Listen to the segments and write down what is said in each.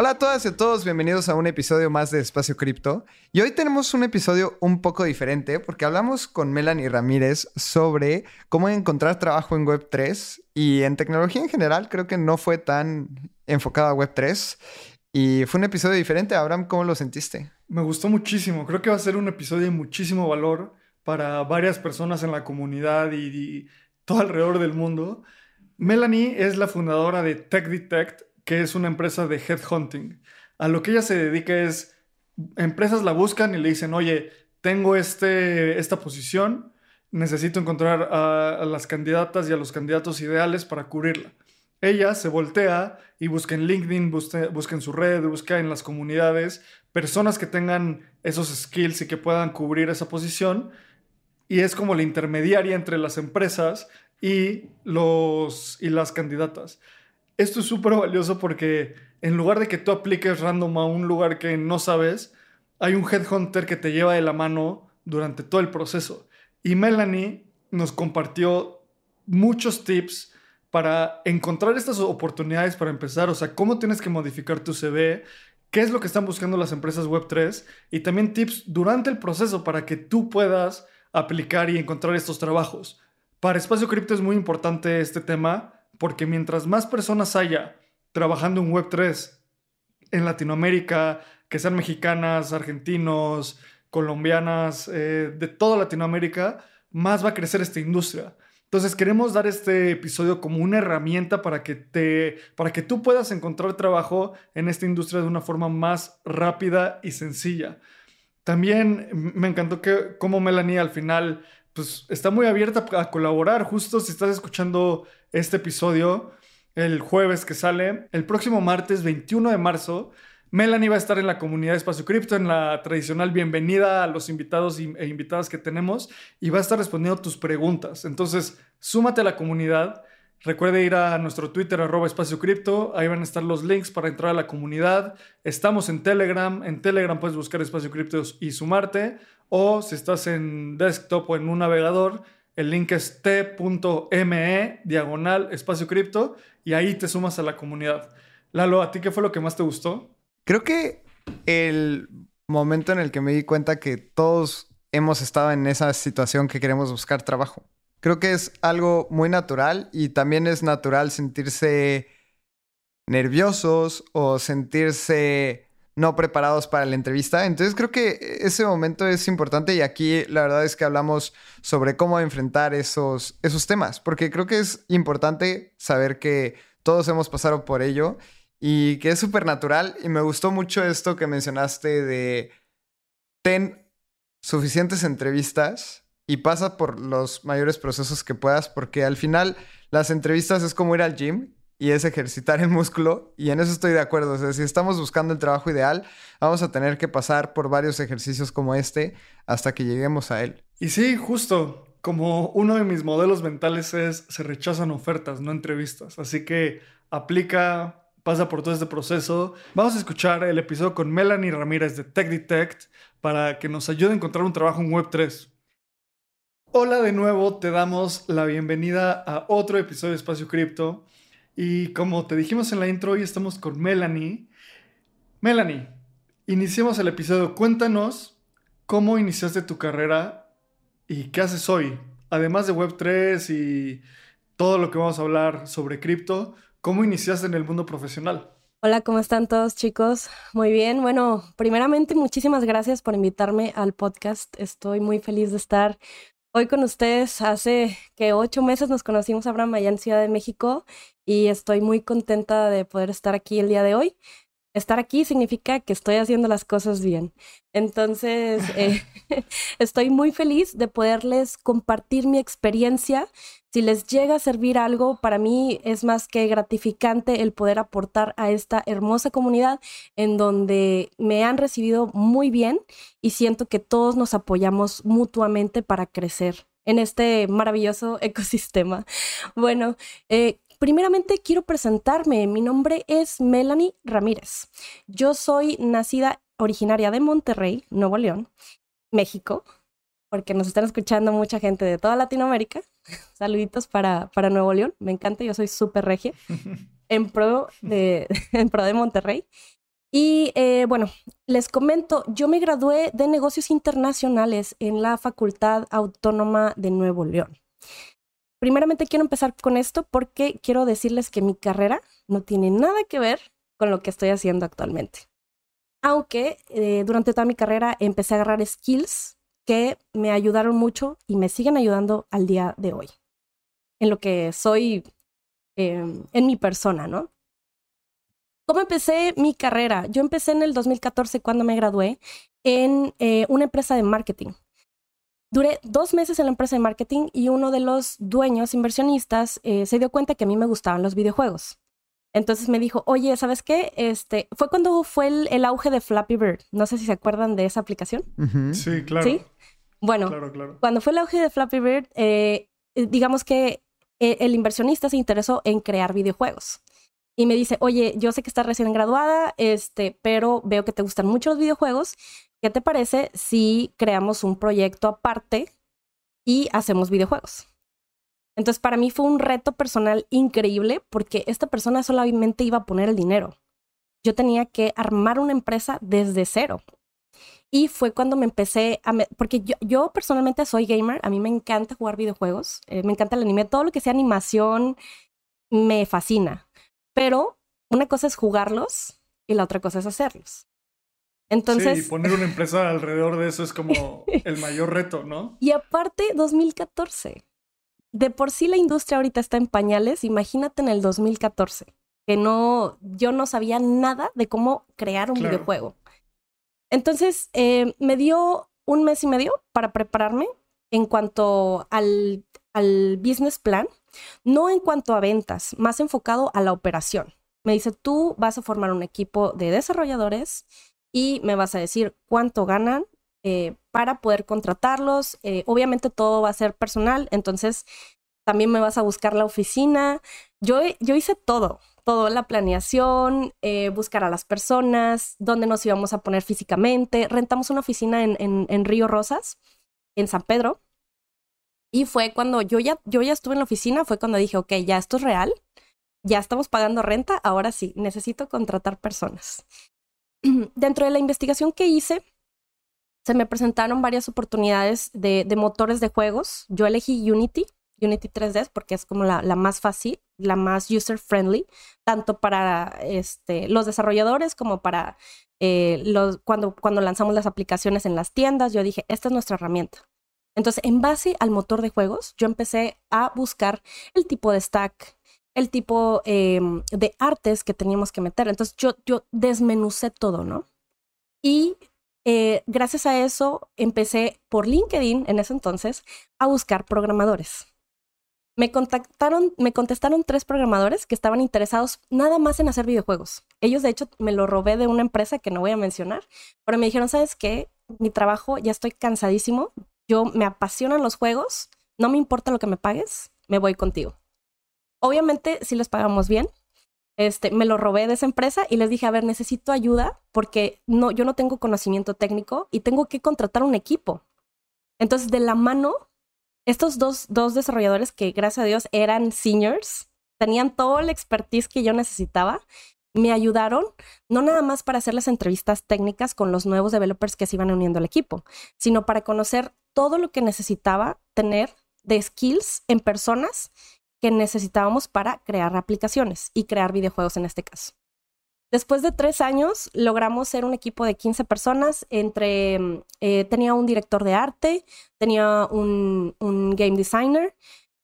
Hola a todas y a todos, bienvenidos a un episodio más de Espacio Cripto. Y hoy tenemos un episodio un poco diferente porque hablamos con Melanie Ramírez sobre cómo encontrar trabajo en Web3 y en tecnología en general creo que no fue tan enfocado a Web3 y fue un episodio diferente. Abraham, ¿cómo lo sentiste? Me gustó muchísimo, creo que va a ser un episodio de muchísimo valor para varias personas en la comunidad y, y todo alrededor del mundo. Melanie es la fundadora de Tech Detect, que es una empresa de headhunting. A lo que ella se dedica es, empresas la buscan y le dicen, oye, tengo este, esta posición, necesito encontrar a, las candidatas y a los candidatos ideales para cubrirla. Ella se voltea y busca en LinkedIn, busca, en su red, busca en las comunidades personas que tengan esos skills y que puedan cubrir esa posición. Y es como la intermediaria entre las empresas y, los, y las candidatas. Esto es súper valioso porque en lugar de que tú apliques random a un lugar que no sabes, hay un headhunter que te lleva de la mano durante todo el proceso. Y Melanie nos compartió muchos tips para encontrar estas oportunidades para empezar, o sea, cómo tienes que modificar tu CV, qué es lo que están buscando las empresas Web3 y también tips durante el proceso para que tú puedas aplicar y encontrar estos trabajos. Para Espacio Cripto es muy importante este tema porque mientras más personas haya trabajando en Web3 en Latinoamérica, que sean mexicanas, argentinos, colombianas, eh, de toda Latinoamérica, más va a crecer esta industria. Entonces queremos dar este episodio como una herramienta para que, te, para que tú puedas encontrar trabajo en esta industria de una forma más rápida y sencilla. También me encantó que como Melanie al final pues está muy abierta a colaborar. Justo si estás escuchando este episodio el jueves que sale, el próximo martes 21 de marzo, Melanie va a estar en la comunidad de Espacio Cripto, en la tradicional bienvenida a los invitados e invitadas que tenemos y va a estar respondiendo tus preguntas. Entonces, súmate a la comunidad. Recuerde ir a nuestro Twitter, arroba espacio cripto. Ahí van a estar los links para entrar a la comunidad. Estamos en Telegram. En Telegram puedes buscar espacio cripto y sumarte. O si estás en desktop o en un navegador, el link es t.me diagonal espacio cripto y ahí te sumas a la comunidad. Lalo, ¿a ti qué fue lo que más te gustó? Creo que el momento en el que me di cuenta que todos hemos estado en esa situación que queremos buscar trabajo. Creo que es algo muy natural y también es natural sentirse nerviosos o sentirse no preparados para la entrevista. Entonces creo que ese momento es importante y aquí la verdad es que hablamos sobre cómo enfrentar esos, esos temas, porque creo que es importante saber que todos hemos pasado por ello y que es súper natural y me gustó mucho esto que mencionaste de ten suficientes entrevistas y pasa por los mayores procesos que puedas porque al final las entrevistas es como ir al gym y es ejercitar el músculo y en eso estoy de acuerdo. Si estamos buscando el trabajo ideal, vamos a tener que pasar por varios ejercicios como este hasta que lleguemos a él. Y sí, justo, como uno de mis modelos mentales es se rechazan ofertas, no entrevistas. Así que aplica, pasa por todo este proceso. Vamos a escuchar el episodio con Melanie Ramírez de Tech Detect para que nos ayude a encontrar un trabajo en Web3. Hola de nuevo, te damos la bienvenida a otro episodio de Espacio Cripto. Y como te dijimos en la intro, hoy estamos con Melanie. Melanie, iniciemos el episodio. Cuéntanos cómo iniciaste tu carrera y qué haces hoy. Además de Web3 y todo lo que vamos a hablar sobre cripto, ¿cómo iniciaste en el mundo profesional? Hola, ¿cómo están todos chicos? Muy bien. Bueno, primeramente muchísimas gracias por invitarme al podcast. Estoy muy feliz de estar hoy con ustedes. Hace que ocho meses nos conocimos, Abraham, allá en Ciudad de México y estoy muy contenta de poder estar aquí el día de hoy. Estar aquí significa que estoy haciendo las cosas bien. Entonces, eh, estoy muy feliz de poderles compartir mi experiencia. Si les llega a servir algo, para mí es más que gratificante el poder aportar a esta hermosa comunidad en donde me han recibido muy bien y siento que todos nos apoyamos mutuamente para crecer en este maravilloso ecosistema. Bueno, eh, Primeramente quiero presentarme. Mi nombre es Melanie Ramírez. Yo soy nacida originaria de Monterrey, Nuevo León, México, porque nos están escuchando mucha gente de toda Latinoamérica. Saluditos para, para Nuevo León. Me encanta, yo soy súper regia. En pro de, en pro de Monterrey. Y eh, bueno, les comento, yo me gradué de negocios internacionales en la Facultad Autónoma de Nuevo León. Primeramente quiero empezar con esto porque quiero decirles que mi carrera no tiene nada que ver con lo que estoy haciendo actualmente. Aunque eh, durante toda mi carrera empecé a agarrar skills que me ayudaron mucho y me siguen ayudando al día de hoy. En lo que soy em, en mi persona, ¿no? ¿Cómo empecé mi carrera? Yo empecé en el 2014 cuando me gradué en eh, una empresa de marketing. Duré dos meses en la empresa de marketing y uno de los dueños inversionistas eh, se dio cuenta que a mí me gustaban los videojuegos. Entonces me dijo, oye, ¿sabes qué? Este, fue cuando fue el, auge de Flappy Bird. No sé si se acuerdan de esa aplicación. Sí, claro. Sí. Bueno, cuando fue el auge de Flappy Bird, eh, digamos que eh, el inversionista se interesó en crear videojuegos. Y me dice, oye, yo sé que estás recién graduada, este, pero veo que te gustan mucho los videojuegos ¿qué te parece si creamos un proyecto aparte y hacemos videojuegos? Entonces, para mí fue un reto personal increíble porque esta persona solamente iba a poner el dinero. Yo tenía que armar una empresa desde cero. Y fue cuando me empecé a... porque yo, personalmente soy gamer, a mí me encanta jugar videojuegos, eh, me encanta el anime, todo lo que sea animación me fascina. Pero una cosa es jugarlos y la otra cosa es hacerlos. Entonces. Sí, poner una empresa alrededor de eso es como el mayor reto, ¿no? Y aparte, 2014. De por sí la industria ahorita está en pañales, imagínate en el 2014, que no, yo no sabía nada de cómo crear un videojuego. Entonces, eh, me dio un mes y medio para prepararme en cuanto al, al business plan, no en cuanto a ventas, más enfocado a la operación. Me dice, tú vas a formar un equipo de desarrolladores y me vas a decir cuánto ganan eh, para poder contratarlos. Eh, obviamente todo va a ser personal, entonces también me vas a buscar la oficina. Yo, yo hice todo, todo, la planeación, eh, buscar a las personas, dónde nos íbamos a poner físicamente. Rentamos una oficina en, en, Río Rosas, en San Pedro. Y fue cuando yo ya, yo ya estuve en la oficina, fue cuando dije, ok, ya esto es real, ya estamos pagando renta, ahora sí, necesito contratar personas. dentro de la investigación que hice, se me presentaron varias oportunidades de, motores de juegos. Yo elegí Unity, Unity 3D, porque es como la, más fácil, la más user-friendly, tanto para este, los desarrolladores como para eh, los, cuando, cuando lanzamos las aplicaciones en las tiendas. Yo dije, esta es nuestra herramienta. Entonces, en base al motor de juegos, yo empecé a buscar el tipo de stack, el tipo em, de artes que teníamos que meter. Entonces yo, yo desmenucé todo, ¿no? Y eh, gracias a eso empecé por LinkedIn en ese entonces a buscar programadores. Me contactaron, me contestaron tres programadores que estaban interesados nada más en hacer videojuegos. Ellos, de hecho, me lo robé de una empresa que no voy a mencionar, pero me dijeron, ¿sabes qué? Mi trabajo, ya estoy cansadísimo, yo me apasionan los juegos, no me importa lo que me pagues, me voy contigo. Obviamente, si les pagamos bien, este, me lo robé de esa empresa y les dije, a ver, necesito ayuda porque no, yo no tengo conocimiento técnico y tengo que contratar un equipo. Entonces, de la mano, estos dos, dos desarrolladores que, gracias a Dios, eran seniors, tenían todo el expertise que yo necesitaba, me ayudaron, no nada más para hacer las entrevistas técnicas con los nuevos developers que se iban uniendo al equipo, sino para conocer todo lo que necesitaba tener de skills en personas que necesitábamos para crear aplicaciones y crear videojuegos en este caso. Después de tres años, logramos ser un equipo de 15 personas. Entre, mm, eh, tenía un director de arte, tenía un, game designer,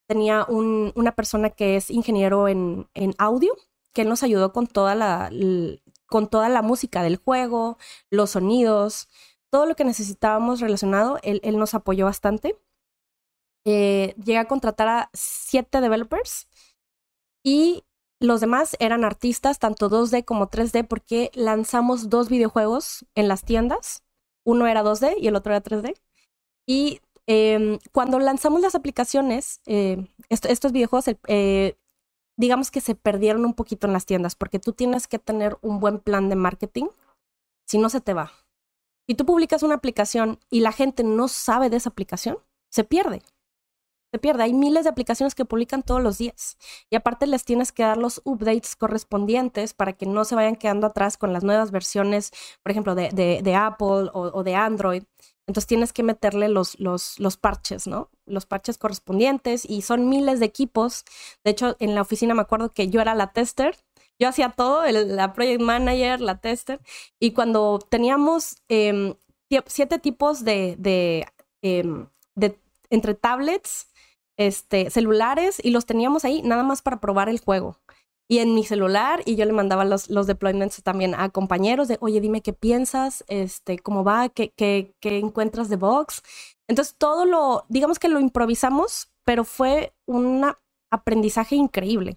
tenía una persona que es ingeniero en, audio, que nos ayudó con toda la, con toda la música del juego, los sonidos, todo lo que necesitábamos relacionado, él, nos apoyó bastante. Eh, llegué a contratar a siete developers y los demás eran artistas, tanto 2D como 3D, porque lanzamos dos videojuegos en las tiendas. Uno era 2D y el otro era 3D. Y em, cuando lanzamos las aplicaciones, eh, estos videojuegos, eh, digamos que se perdieron un poquito en las tiendas, porque tú tienes que tener un buen plan de marketing, si no se te va. Si tú publicas una aplicación y la gente no sabe de esa aplicación, se pierde se pierde. Hay miles de aplicaciones que publican todos los días. Y aparte les tienes que dar los updates correspondientes para que no se vayan quedando atrás con las nuevas versiones, por ejemplo, de, de, Apple o, de Android. Entonces tienes que meterle los, los, los parches, ¿no? Los parches correspondientes y son miles de equipos. De hecho, en la oficina me acuerdo que yo era la tester. Yo hacía todo, la project manager, la tester. Y cuando teníamos em, siete tipos em, de entre tablets, este, celulares y los teníamos ahí nada más para probar el juego. Y en mi celular, y yo le mandaba los, los deployments también a compañeros de, oye, dime qué piensas, este, cómo va, qué, qué, qué encuentras de box. Entonces, todo lo, digamos que lo improvisamos, pero fue un aprendizaje increíble.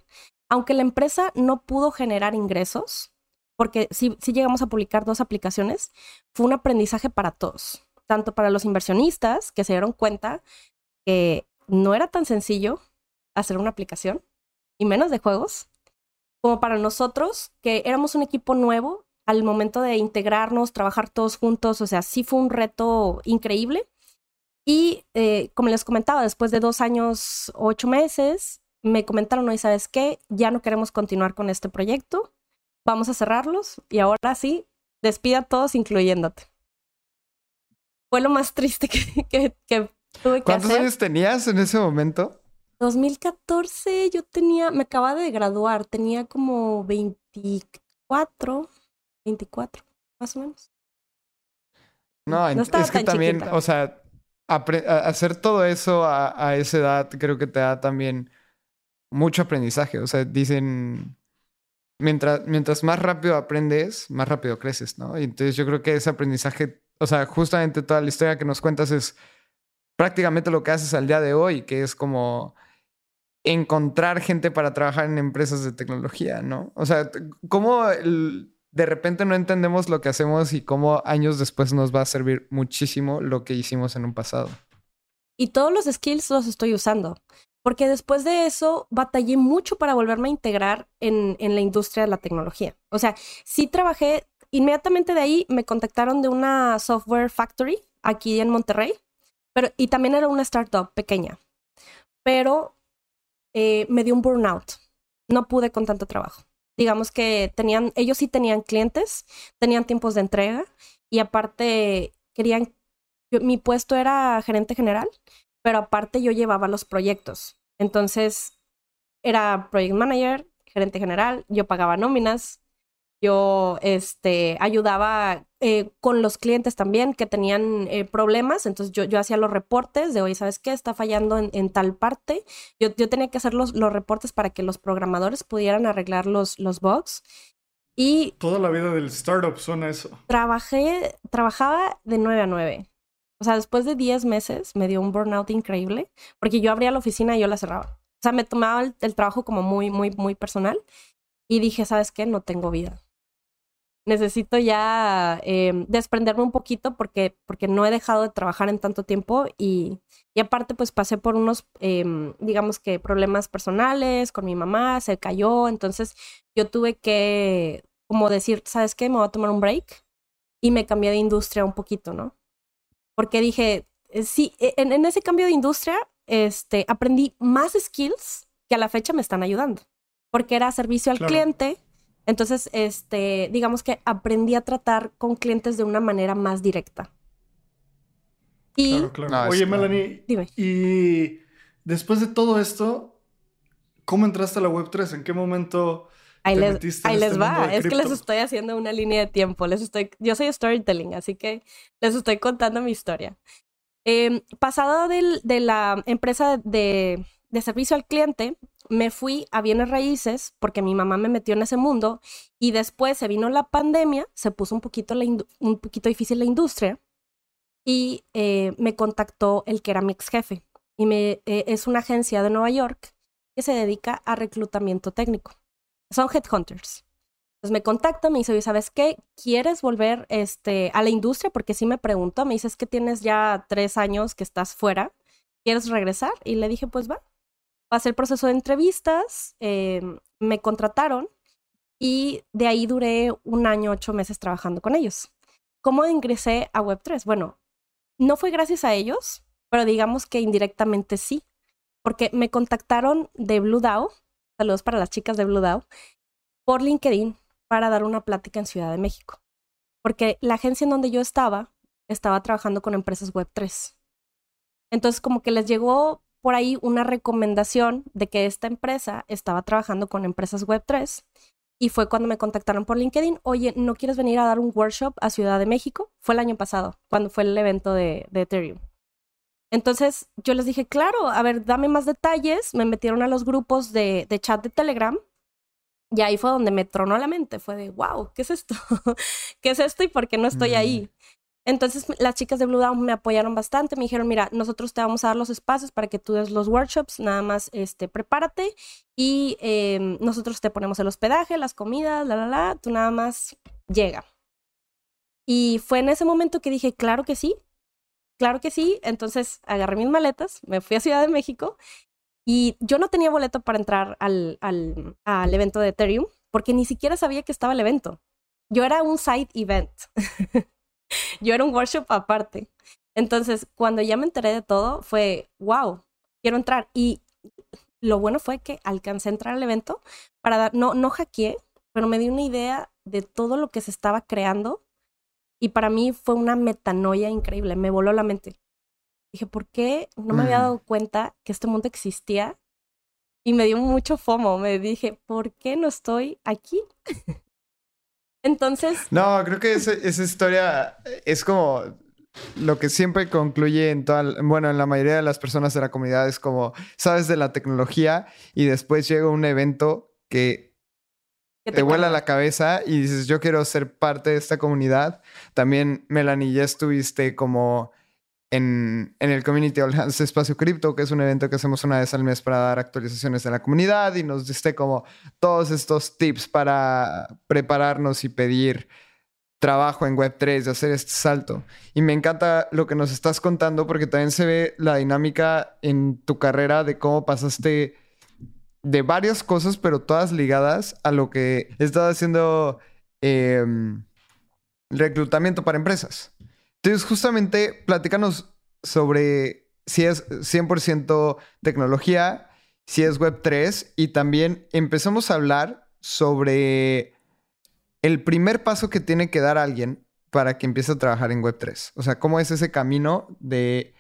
Aunque la empresa no pudo generar ingresos, porque sí llegamos a publicar dos aplicaciones, fue un aprendizaje para todos, tanto para los inversionistas que se dieron cuenta que no era tan sencillo hacer una aplicación, y menos de juegos, como para nosotros, que éramos un equipo nuevo al momento de integrarnos, trabajar todos juntos, o sea, sí fue un reto increíble. Y eh, como les comentaba, después de dos años, ocho meses, me comentaron, ¿y sabes qué? Ya no queremos continuar con este proyecto, vamos a cerrarlos y ahora sí, despida a todos, incluyéndote. Fue lo más triste que, que ¿Cuántos años tenías en ese momento? 2014 yo tenía, me acababa de graduar, tenía como 24, 24, más o menos. No, es que también, o sea, hacer todo eso a, esa edad creo que te da también mucho aprendizaje. O sea, dicen, mientras, mientras más rápido aprendes, más rápido creces, ¿no? Y entonces yo creo que ese aprendizaje, o sea, justamente toda la historia que nos cuentas es prácticamente lo que haces al día de hoy, que es como encontrar gente para trabajar en empresas de tecnología, ¿no? O sea, ¿cómo de repente no entendemos lo que hacemos y cómo años después nos va a servir muchísimo lo que hicimos en un pasado? Y todos los skills los estoy usando, porque después de eso batallé mucho para volverme a integrar en, en la industria de la tecnología. O sea, sí trabajé, inmediatamente de ahí me contactaron de una software factory aquí en Monterrey, pero, y también era una startup pequeña. Pero eh, me dio un burnout. No pude con tanto trabajo. Digamos que tenían, ellos sí tenían clientes, tenían tiempos de entrega y aparte querían, mi puesto era gerente general, pero aparte yo llevaba los proyectos. Entonces era project manager, gerente general, yo pagaba nóminas, yo este, ayudaba eh, con los clientes también que tenían eh, problemas, entonces yo, yo hacía los reportes de, oye, ¿sabes qué? Está fallando en, tal parte. Yo, yo, tenía que hacer los, los, reportes para que los programadores pudieran arreglar los, los bugs. Y... Toda la vida del startup suena eso. Trabajé, trabajaba de 9 a 9. O sea, después de 10 meses me dio un burnout increíble, porque yo abría la oficina y yo la cerraba. O sea, me tomaba el, trabajo como muy, muy, muy personal. Y dije, ¿sabes qué? No tengo vida necesito ya eh, desprenderme un poquito porque, porque no he dejado de trabajar en tanto tiempo y, y aparte pues pasé por unos, em, digamos que problemas personales con mi mamá, se cayó, entonces yo tuve que como decir, ¿sabes qué? Me voy a tomar un break y me cambié de industria un poquito, ¿no? Porque dije, eh, sí, e, en, en ese cambio de industria este, aprendí más skills que a la fecha me están ayudando, porque era servicio al cliente entonces, este, digamos que aprendí a tratar con clientes de una manera más directa. Y... Claro, claro. Oye, Melanie, Dime. y después de todo esto, ¿cómo entraste a la Web3? ¿En qué momento ahí les, ahí les este va. Es que les estoy haciendo una línea de tiempo. Les estoy, yo soy storytelling, así que les estoy contando mi historia. Eh, pasado de la empresa de, de servicio al cliente, me fui a bienes raíces porque mi mamá me metió en ese mundo y después se vino la pandemia, se puso un poquito, un poquito difícil la industria y eh, me contactó el que era mi ex jefe y me, eh, es una agencia de Nueva York que se dedica a reclutamiento técnico. Son headhunters. Entonces me contacta, me dice, oye, ¿sabes qué? ¿Quieres volver este, a la industria? Porque sí me preguntó, me dice, es que tienes ya tres años que estás fuera, ¿quieres regresar? Y le dije, pues va. Pasé el proceso de entrevistas, em, me contrataron y de ahí duré un año, ocho meses trabajando con ellos. ¿Cómo ingresé a Web3? Bueno, no fue gracias a ellos, pero digamos que indirectamente sí, porque me contactaron de Blue DAO, saludos para las chicas de Blue DAO, por LinkedIn para dar una plática en Ciudad de México, porque la agencia en donde yo estaba estaba trabajando con empresas Web3. Entonces como que les llegó por ahí una recomendación de que esta empresa estaba trabajando con empresas Web3 y fue cuando me contactaron por LinkedIn, oye, ¿no quieres venir a dar un workshop a Ciudad de México? Fue el año pasado, cuando fue el evento de, Ethereum. Entonces yo les dije, claro, a ver, dame más detalles. Me metieron a los grupos de, de chat de Telegram y ahí fue donde me tronó la mente. Fue de, wow, ¿qué es esto? ¿Qué es esto y por qué no estoy ahí? Entonces las chicas de Blue Down me apoyaron bastante, me dijeron, mira, nosotros te vamos a dar los espacios para que tú des los workshops, nada más este, prepárate y em, nosotros te ponemos el hospedaje, las comidas, la, la, la, tú nada más llega. Y fue en ese momento que dije, claro que sí, claro que sí. Entonces agarré mis maletas, me fui a Ciudad de México y yo no tenía boleto para entrar al, al, al evento de Ethereum porque ni siquiera sabía que estaba el evento. Yo era un side event. yo era un workshop aparte. Entonces, cuando ya me enteré de todo, fue, wow, quiero entrar. Y lo bueno fue que alcancé a entrar al evento para dar, no, no hackeé, pero me di una idea de todo lo que se estaba creando. Y para mí fue una metanoia increíble, me voló la mente. Dije, ¿por qué no me había dado cuenta que este mundo existía? Y me dio mucho fomo, me dije, ¿por qué no estoy aquí? Entonces... No, creo que esa, historia es como lo que siempre concluye en toda, bueno, en la mayoría de las personas de la comunidad es como, sabes de la tecnología y después llega un evento que te, te vuela la cabeza y dices, yo quiero ser parte de esta comunidad. También, Melanie, ya estuviste como en, el Community Alliance Espacio Cripto, que es un evento que hacemos una vez al mes para dar actualizaciones de la comunidad y nos diste como todos estos tips para prepararnos y pedir trabajo en Web3, de hacer este salto. Y me encanta lo que nos estás contando porque también se ve la dinámica en tu carrera de cómo pasaste de varias cosas, pero todas ligadas a lo que estás haciendo em, reclutamiento para empresas. Entonces, justamente, platícanos sobre si es 100% tecnología, si es Web3 y también empezamos a hablar sobre el primer paso que tiene que dar alguien para que empiece a trabajar en Web3. O sea, ¿cómo es ese camino de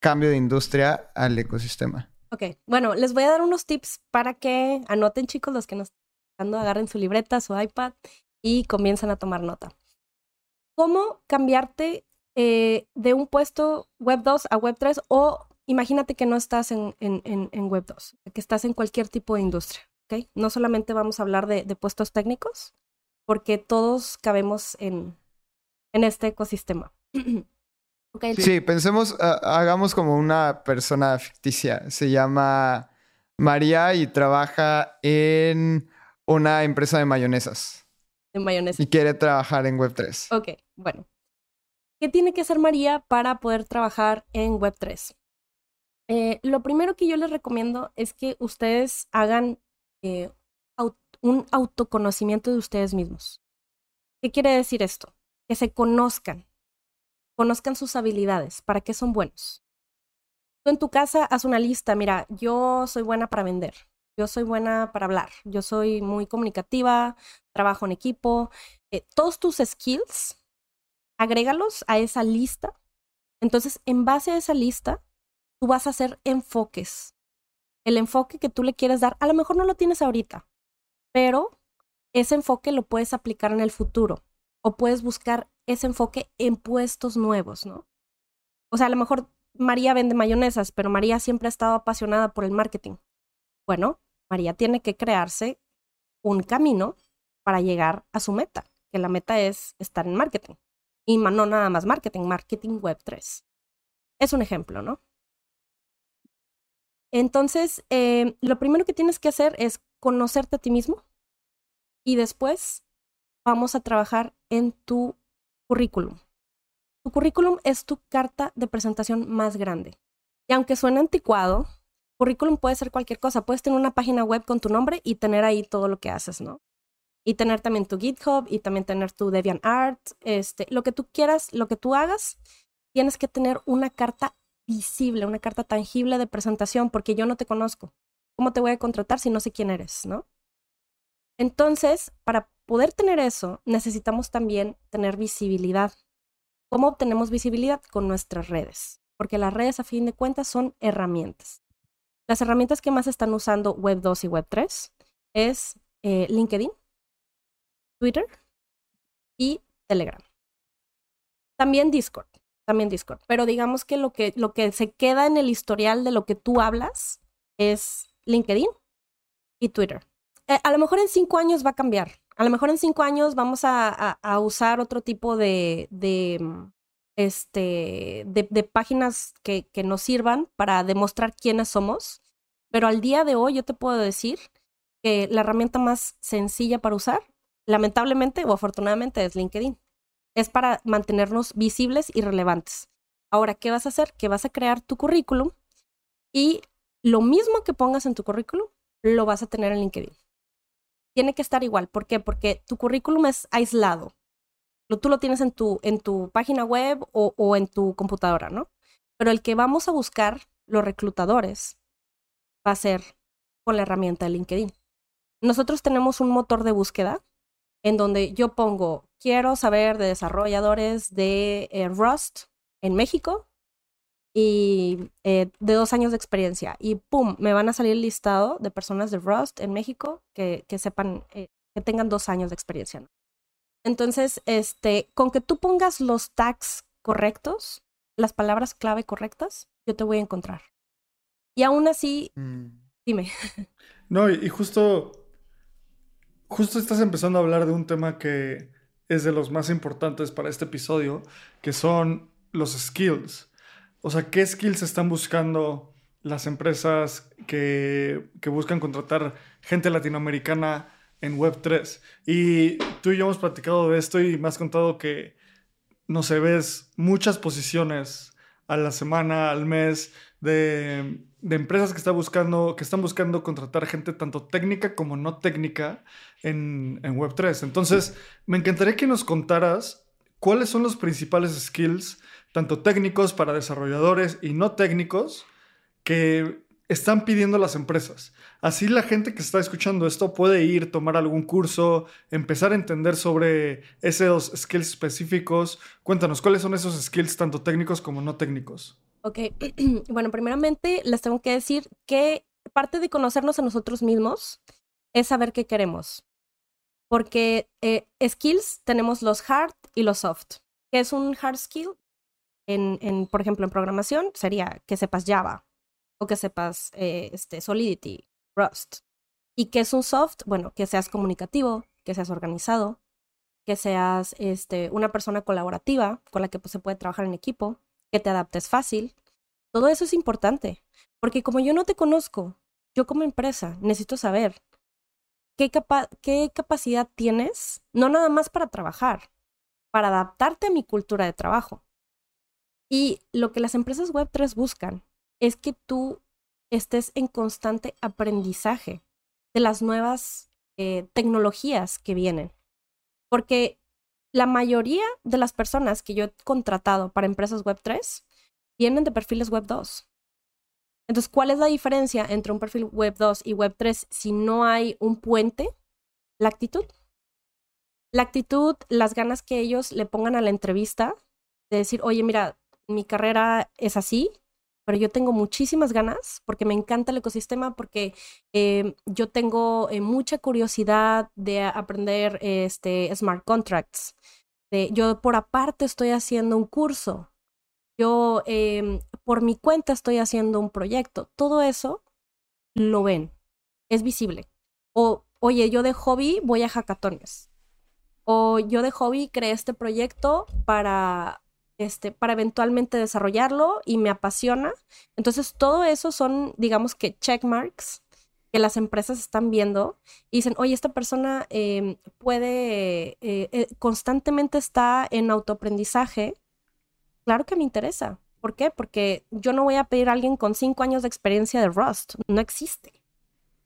cambio de industria al ecosistema? Ok, bueno, les voy a dar unos tips para que anoten, chicos, los que nos están agarren su libreta, su iPad y comiencen a tomar nota. ¿Cómo cambiarte eh, de un puesto Web 2 a Web 3 o imagínate que no estás en, en, Web 2, que estás en cualquier tipo de industria? ¿okay? No solamente vamos a hablar de, puestos técnicos, porque todos cabemos en, en este ecosistema. sí, pensemos, hagamos como una persona ficticia. Se llama María y trabaja en una empresa de mayonesas en mayonesa. Y quiere trabajar en Web3. Ok, bueno. ¿Qué tiene que hacer María para poder trabajar en Web3? Eh, lo primero que yo les recomiendo es que ustedes hagan eh, un autoconocimiento de ustedes mismos. ¿Qué quiere decir esto? Que se conozcan, conozcan sus habilidades, para qué son buenos. Tú en tu casa haz una lista, mira, yo soy buena para vender, yo soy buena para hablar, yo soy muy comunicativa, trabajo en equipo. Eh, todos tus skills, agrégalos a esa lista. Entonces, en base a esa lista, tú vas a hacer enfoques. El enfoque que tú le quieres dar, a lo mejor no lo tienes ahorita, pero ese enfoque lo puedes aplicar en el futuro o puedes buscar ese enfoque en puestos nuevos, ¿no? O sea, a lo mejor María vende mayonesas, pero María siempre ha estado apasionada por el marketing. Bueno, María tiene que crearse un camino para llegar a su meta, que la meta es estar en marketing. Y no nada más marketing, marketing web 3. Es un ejemplo, ¿no? Entonces, eh, lo primero que tienes que hacer es conocerte a ti mismo y después vamos a trabajar en tu currículum. Tu currículum es tu carta de presentación más grande. Y aunque suene anticuado, currículum puede ser cualquier cosa. Puedes tener una página web con tu nombre y tener ahí todo lo que haces, ¿no? Y tener también tu GitHub y también tener tu DeviantArt, este, lo que tú quieras, lo que tú hagas, tienes que tener una carta visible, una carta tangible de presentación, porque yo no te conozco. ¿Cómo te voy a contratar si no sé quién eres, no? Entonces, para poder tener eso, necesitamos también tener visibilidad. ¿Cómo obtenemos visibilidad? Con nuestras redes, porque las redes a fin de cuentas son herramientas. Las herramientas que más están usando Web 2 y Web 3 es eh, LinkedIn, Twitter y Telegram. También Discord, también Discord. Pero digamos que lo que, lo que se queda en el historial de lo que tú hablas es LinkedIn y Twitter. Eh, a lo mejor en cinco años va a cambiar. A lo mejor en cinco años vamos a, usar otro tipo de, mm, este, de, páginas que, que, nos sirvan para demostrar quiénes somos. Pero al día de hoy yo te puedo decir que la herramienta más sencilla para usar, lamentablemente o afortunadamente, es LinkedIn. Es para mantenernos visibles y relevantes. Ahora, ¿qué vas a hacer? Que vas a crear tu currículum y lo mismo que pongas en tu currículum, lo vas a tener en LinkedIn tiene que estar igual. ¿Por qué? Porque tu currículum es aislado. Tú lo tienes en tu, en tu página web o, en tu computadora, ¿no? Pero el que vamos a buscar los reclutadores va a ser con la herramienta de LinkedIn. Nosotros tenemos un motor de búsqueda en donde yo pongo, quiero saber de desarrolladores de eh, Rust en México y eh, de dos años de experiencia. Y pum, me van a salir el listado de personas de Rust en México que, que sepan, eh, que tengan dos años de experiencia. Entonces, este, con que tú pongas los tags correctos, las palabras clave correctas, yo te voy a encontrar. Y aún así, mm. dime. No, y justo, justo estás empezando a hablar de un tema que es de los más importantes para este episodio, que son los skills. O sea, ¿qué skills están buscando las empresas que, buscan contratar gente latinoamericana en Web3? Y tú y yo hemos platicado de esto y me has contado que, no sé, ves muchas posiciones a la semana, al mes, de, empresas que, está buscando, que están buscando contratar gente tanto técnica como no técnica en, en Web3. Entonces, me encantaría que nos contaras cuáles son los principales skills tanto técnicos para desarrolladores y no técnicos, que están pidiendo las empresas. Así la gente que está escuchando esto puede ir, tomar algún curso, empezar a entender sobre esos skills específicos. Cuéntanos, ¿cuáles son esos skills tanto técnicos como no técnicos? Ok, bueno, primeramente les tengo que decir que parte de conocernos a nosotros mismos es saber qué queremos. Porque eh, skills tenemos los hard y los soft. ¿Qué es un hard skill? En, por ejemplo, en programación sería que sepas Java o que sepas eh, este, Solidity, Rust. ¿Y que es un soft? Bueno, que seas comunicativo, que seas organizado, que seas este, una persona colaborativa con la que pues, se puede trabajar en equipo, que te adaptes fácil. Todo eso es importante, porque como yo no te conozco, yo como empresa necesito saber qué, qué capacidad tienes, no nada más para trabajar, para adaptarte a mi cultura de trabajo. Y lo que las empresas Web3 buscan es que tú estés en constante aprendizaje de las nuevas eh, tecnologías que vienen. Porque la mayoría de las personas que yo he contratado para empresas Web3 vienen de perfiles Web2. Entonces, ¿cuál es la diferencia entre un perfil Web2 y Web3 si no hay un puente? La actitud. La actitud, las ganas que ellos le pongan a la entrevista, de decir, oye, mira, mi carrera es así, pero yo tengo muchísimas ganas porque me encanta el ecosistema, porque em, yo tengo eh, mucha curiosidad de aprender este, smart contracts. yo por aparte estoy haciendo un curso, yo em, por mi cuenta estoy haciendo un proyecto. Todo eso lo ven. es visible. O, oye, yo de hobby voy a hackatones. O yo de hobby creé este proyecto para, este, para eventualmente desarrollarlo y me apasiona. Entonces, todo eso son, digamos que, checkmarks que las empresas están viendo y dicen, oye, esta persona em, puede, eh, eh, constantemente está en autoaprendizaje. Claro que me interesa. ¿Por qué? Porque yo no voy a pedir a alguien con cinco años de experiencia de Rust. No existe.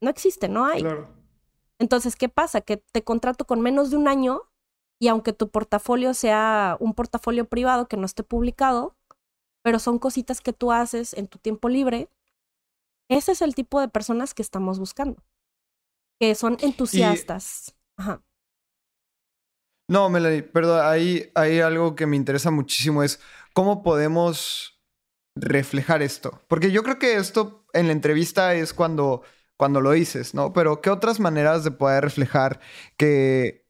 No existe, no hay. Entonces, ¿qué pasa? Que te contrato con menos de un año y aunque tu portafolio sea un portafolio privado que no esté publicado, pero son cositas que tú haces en tu tiempo libre, ese es el tipo de personas que estamos buscando, que son entusiastas. Ajá. No, Melanie, perdón, ahí hay algo que me interesa muchísimo es cómo podemos reflejar esto. Porque yo creo que esto en la entrevista es cuando, cuando lo dices, ¿no? Pero ¿qué otras maneras de poder reflejar que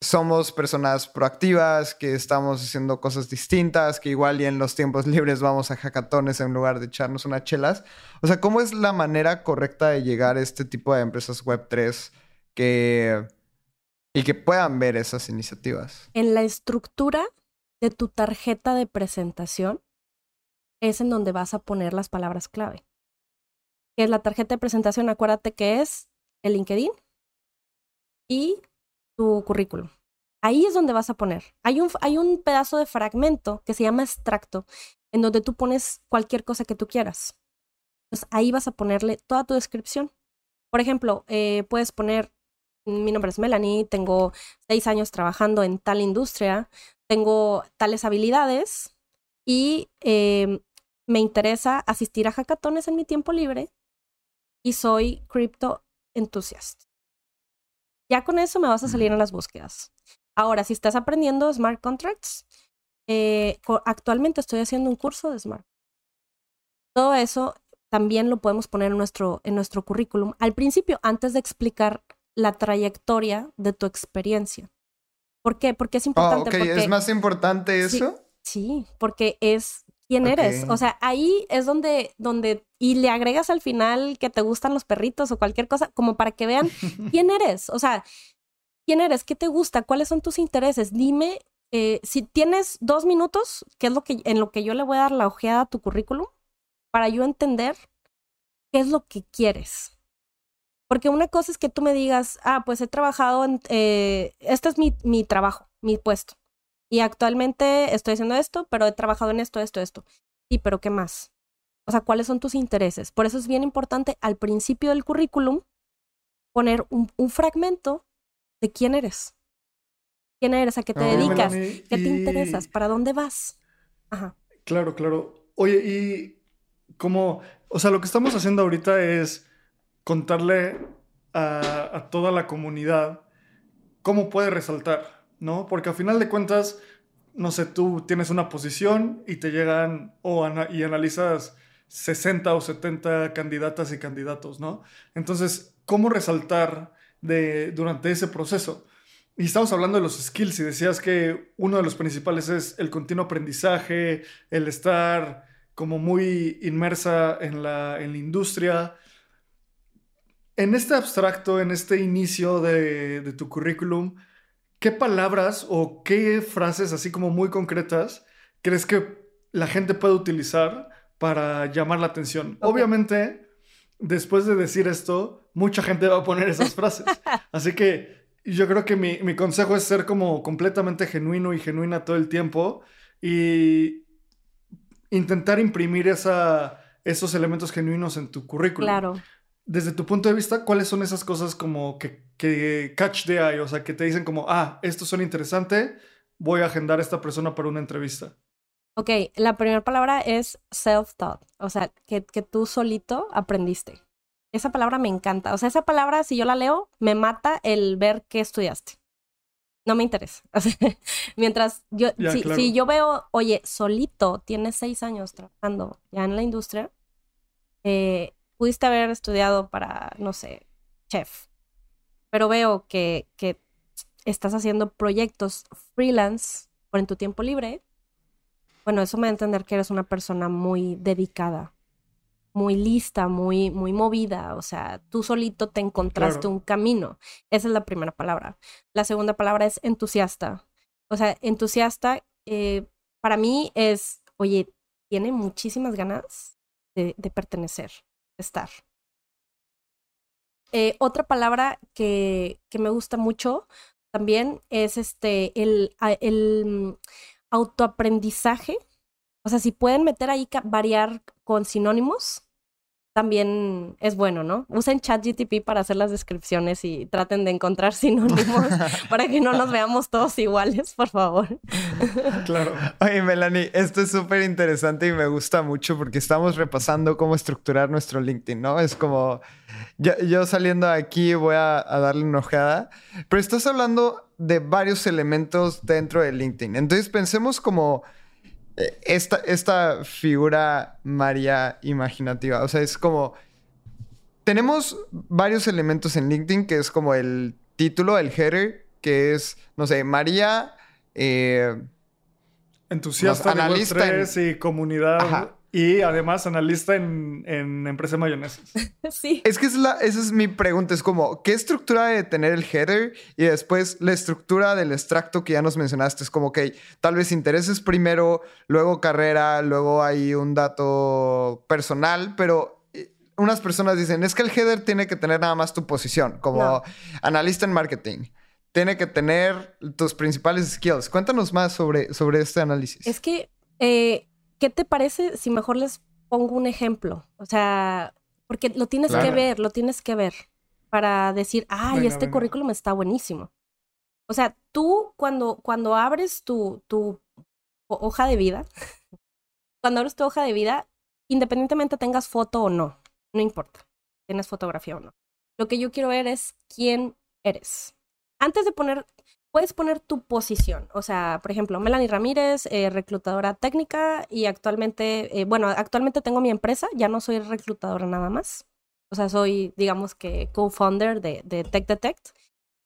somos personas proactivas, que estamos haciendo cosas distintas, que igual y en los tiempos libres vamos a hackatones en lugar de echarnos unas chelas. O sea, ¿cómo es la manera correcta de llegar a este tipo de empresas web 3 que y que puedan ver esas iniciativas? En la estructura de tu tarjeta de presentación es en donde vas a poner las palabras clave. Es la tarjeta de presentación, acuérdate que es el LinkedIn y tu currículum. Ahí es donde vas a poner. Hay un, hay un pedazo de fragmento que se llama extracto, en donde tú pones cualquier cosa que tú quieras. Entonces ahí vas a ponerle toda tu descripción. Por ejemplo, eh, puedes poner, mi nombre es Melanie, tengo seis años trabajando en tal industria, tengo tales habilidades y em, me interesa asistir a hackatones en mi tiempo libre y soy crypto enthusiast. Ya con eso me vas a salir en las búsquedas. Ahora, si estás aprendiendo smart contracts, eh, actualmente estoy haciendo un curso de smart. Todo eso también lo podemos poner en nuestro, en nuestro currículum al principio, antes de explicar la trayectoria de tu experiencia. ¿Por qué? Porque es importante. Ah, ¿Es más importante eso? Sí, porque es quién eres. O sea, ahí es donde, donde, y le agregas al final que te gustan los perritos o cualquier cosa, como para que vean quién eres. O sea, quién eres, qué te gusta, cuáles son tus intereses. Dime, eh, si tienes dos minutos, qué es lo que, en lo que yo le voy a dar la ojeada a tu currículum, para yo entender qué es lo que quieres. Porque una cosa es que tú me digas, ah, pues he trabajado en, eh, este es mi, mi trabajo, mi puesto. Y actualmente estoy haciendo esto, pero he trabajado en esto, esto, esto. Sí, pero ¿qué más? O sea, ¿cuáles son tus intereses? Por eso es bien importante al principio del currículum poner un, fragmento de quién eres. ¿Quién eres? ¿A qué te dedicas? ¿Qué te interesas? ¿Para dónde vas? Ajá. Claro, claro. Oye, y como, o sea, lo que estamos haciendo ahorita es contarle a, a toda la comunidad cómo puede resaltar. ¿No? Porque al final de cuentas, no sé, tú tienes una posición y te llegan y analizas 60 o 70 candidatas y candidatos, ¿no? Entonces, ¿cómo resaltar de, durante ese proceso? Y estamos hablando de los skills y decías que uno de los principales es el continuo aprendizaje, el estar como muy inmersa en la, en la industria. En este abstracto, en este inicio de, de tu currículum, ¿qué palabras o qué frases así como muy concretas crees que la gente puede utilizar para llamar la atención? Obviamente, después de decir esto, mucha gente va a poner esas frases. Así que yo creo que mi, consejo es ser como completamente genuino y genuina todo el tiempo y intentar imprimir esa, esos elementos genuinos en tu currículum. Claro desde tu punto de vista, ¿cuáles son esas cosas como que, que catch the eye? O sea, que te dicen como, ah, esto son interesante, voy a agendar a esta persona para una entrevista. Ok, la primera palabra es self-taught, o sea, que, que tú solito aprendiste. Esa palabra me encanta. O sea, esa palabra, si yo la leo, me mata el ver qué estudiaste. No me interesa. mientras yo, si, si, yo veo, oye, solito, tienes seis años trabajando ya en la industria, eh, pudiste haber estudiado para, no sé, chef, pero veo que, que estás haciendo proyectos freelance por en tu tiempo libre, bueno, eso me da a entender que eres una persona muy dedicada muy lista, muy, muy movida, o sea, tú solito te encontraste un camino. Esa es la primera palabra. La segunda palabra es entusiasta. O sea, entusiasta eh, para mí es, oye, tiene muchísimas ganas de, pertenecer, estar. Eh, otra palabra que, que, me gusta mucho también es este, el, el autoaprendizaje. O sea, si pueden meter ahí variar con sinónimos, también es bueno, ¿no? Usen ChatGTP para hacer las descripciones y traten de encontrar sinónimos para que no nos veamos todos iguales, por favor. Claro. Oye, Melanie, esto es súper interesante y me gusta mucho porque estamos repasando cómo estructurar nuestro LinkedIn, ¿no? Es como, yo, saliendo de aquí voy a, a darle una ojeada, pero estás hablando de varios elementos dentro de LinkedIn. Entonces pensemos como esta, esta figura María imaginativa. O sea, es como. Tenemos varios elementos en LinkedIn que es como el título, el header, que es, no sé, María. Eh, Entusiasta analista y comunidad. Y además analista en, en empresa mayonesas. sí. Es que es la, esa es mi pregunta. Es como, ¿qué estructura de tener el header? Y después la estructura del extracto que ya nos mencionaste. Es como, ok, tal vez intereses primero, luego carrera, luego hay un dato personal, pero eh, unas personas dicen, es que el header tiene que tener nada más tu posición, como analista en marketing. Tiene que tener tus principales skills. Cuéntanos más sobre, sobre este análisis. Es que... Eh ¿qué te parece si mejor les pongo un ejemplo? O sea, porque lo tienes que ver, lo tienes que ver para decir, ay, este currículum está buenísimo. O sea, tú cuando, cuando abres tu, tu hoja de vida, cuando abres tu hoja de vida, independientemente tengas foto o no, no importa, tienes fotografía o no. Lo que yo quiero ver es quién eres. Antes de poner puedes poner tu posición. O sea, por ejemplo, Melanie Ramírez, eh, reclutadora técnica y actualmente, eh, bueno, actualmente tengo mi empresa, ya no soy reclutadora nada más. O sea, soy, digamos que, co-founder de, de Tech Detect.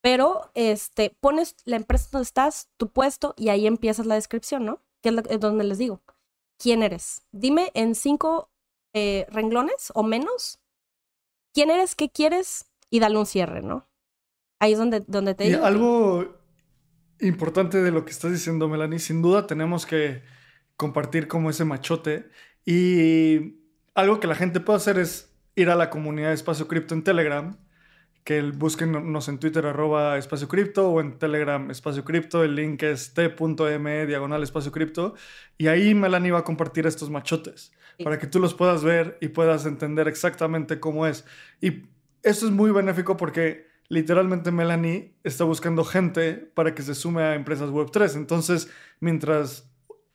Pero este, pones la empresa donde estás, tu puesto, y ahí empiezas la descripción, ¿no? Que es, donde les digo. ¿Quién eres? Dime en cinco eh, renglones o menos. ¿Quién eres? ¿Qué quieres? Y dale un cierre, ¿no? Ahí es donde, donde te digo. Algo importante de lo que estás diciendo, Melanie. Sin duda tenemos que compartir como ese machote. Y algo que la gente puede hacer es ir a la comunidad de Espacio Cripto en Telegram, que busquennos en Twitter arroba Espacio Cripto o en Telegram Espacio Cripto. El link es t.me diagonal Espacio Cripto. Y ahí Melanie va a compartir estos machotes para que tú los puedas ver y puedas entender exactamente cómo es. Y esto es muy benéfico porque literalmente Melanie está buscando gente para que se sume a empresas Web3. Entonces, mientras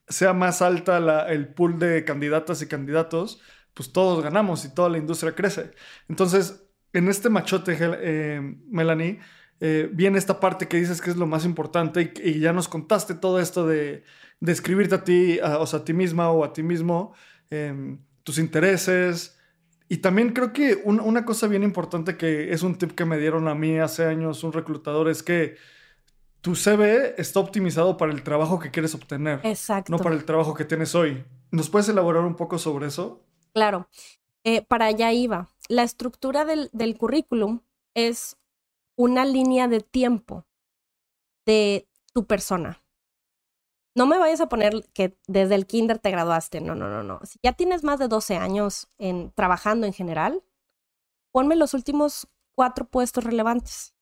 sea más alta el pool de candidatas y candidatos, pues todos ganamos y toda la industria crece. Entonces, en este machote, eh, Melanie, eh, viene esta parte que dices que es lo más importante y, ya nos contaste todo esto de, de escribirte a ti, o sea, a ti misma o a ti mismo, em, tus intereses, y también creo que una cosa bien importante que es un tip que me dieron a mí hace años un reclutador es que tu CV está optimizado para el trabajo que quieres obtener. Exacto. No para el trabajo que tienes hoy. ¿Nos puedes elaborar un poco sobre eso? Claro. Eh, para allá iba. La estructura del, del currículum es una línea de tiempo de tu persona no me vayas a poner que desde el kinder te graduaste. No, no, no, no. Si ya tienes más de 12 años en, trabajando en general, ponme los últimos cuatro puestos relevantes.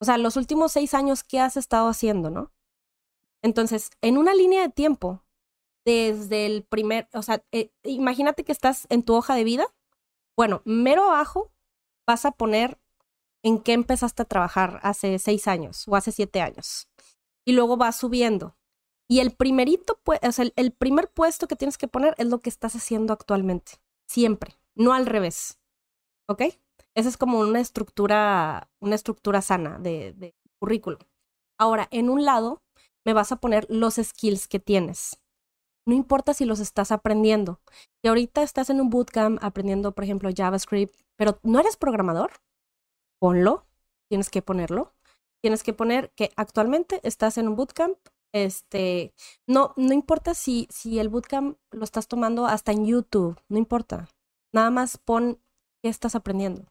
O sea, los últimos seis años, ¿qué has estado haciendo, no? Entonces, en una línea de tiempo, desde el primer, o sea, eh, imagínate que estás en tu hoja de vida. Bueno, mero abajo vas a poner en qué empezaste a trabajar hace seis años o hace siete años. Y luego vas subiendo y el primerito, o sea, el, primer puesto que tienes que poner es lo que estás haciendo actualmente. Siempre, no al revés. ¿Ok? Esa es como una estructura, una estructura sana de, de currículum. Ahora, en un lado, me vas a poner los skills que tienes. No importa si los estás aprendiendo. Si ahorita estás en un bootcamp aprendiendo, por ejemplo, JavaScript, pero no eres programador, ponlo, tienes que ponerlo. Tienes que poner que actualmente estás en un bootcamp este, no, no importa si, si el bootcamp lo estás tomando hasta en YouTube, no importa. Nada más pon qué estás aprendiendo.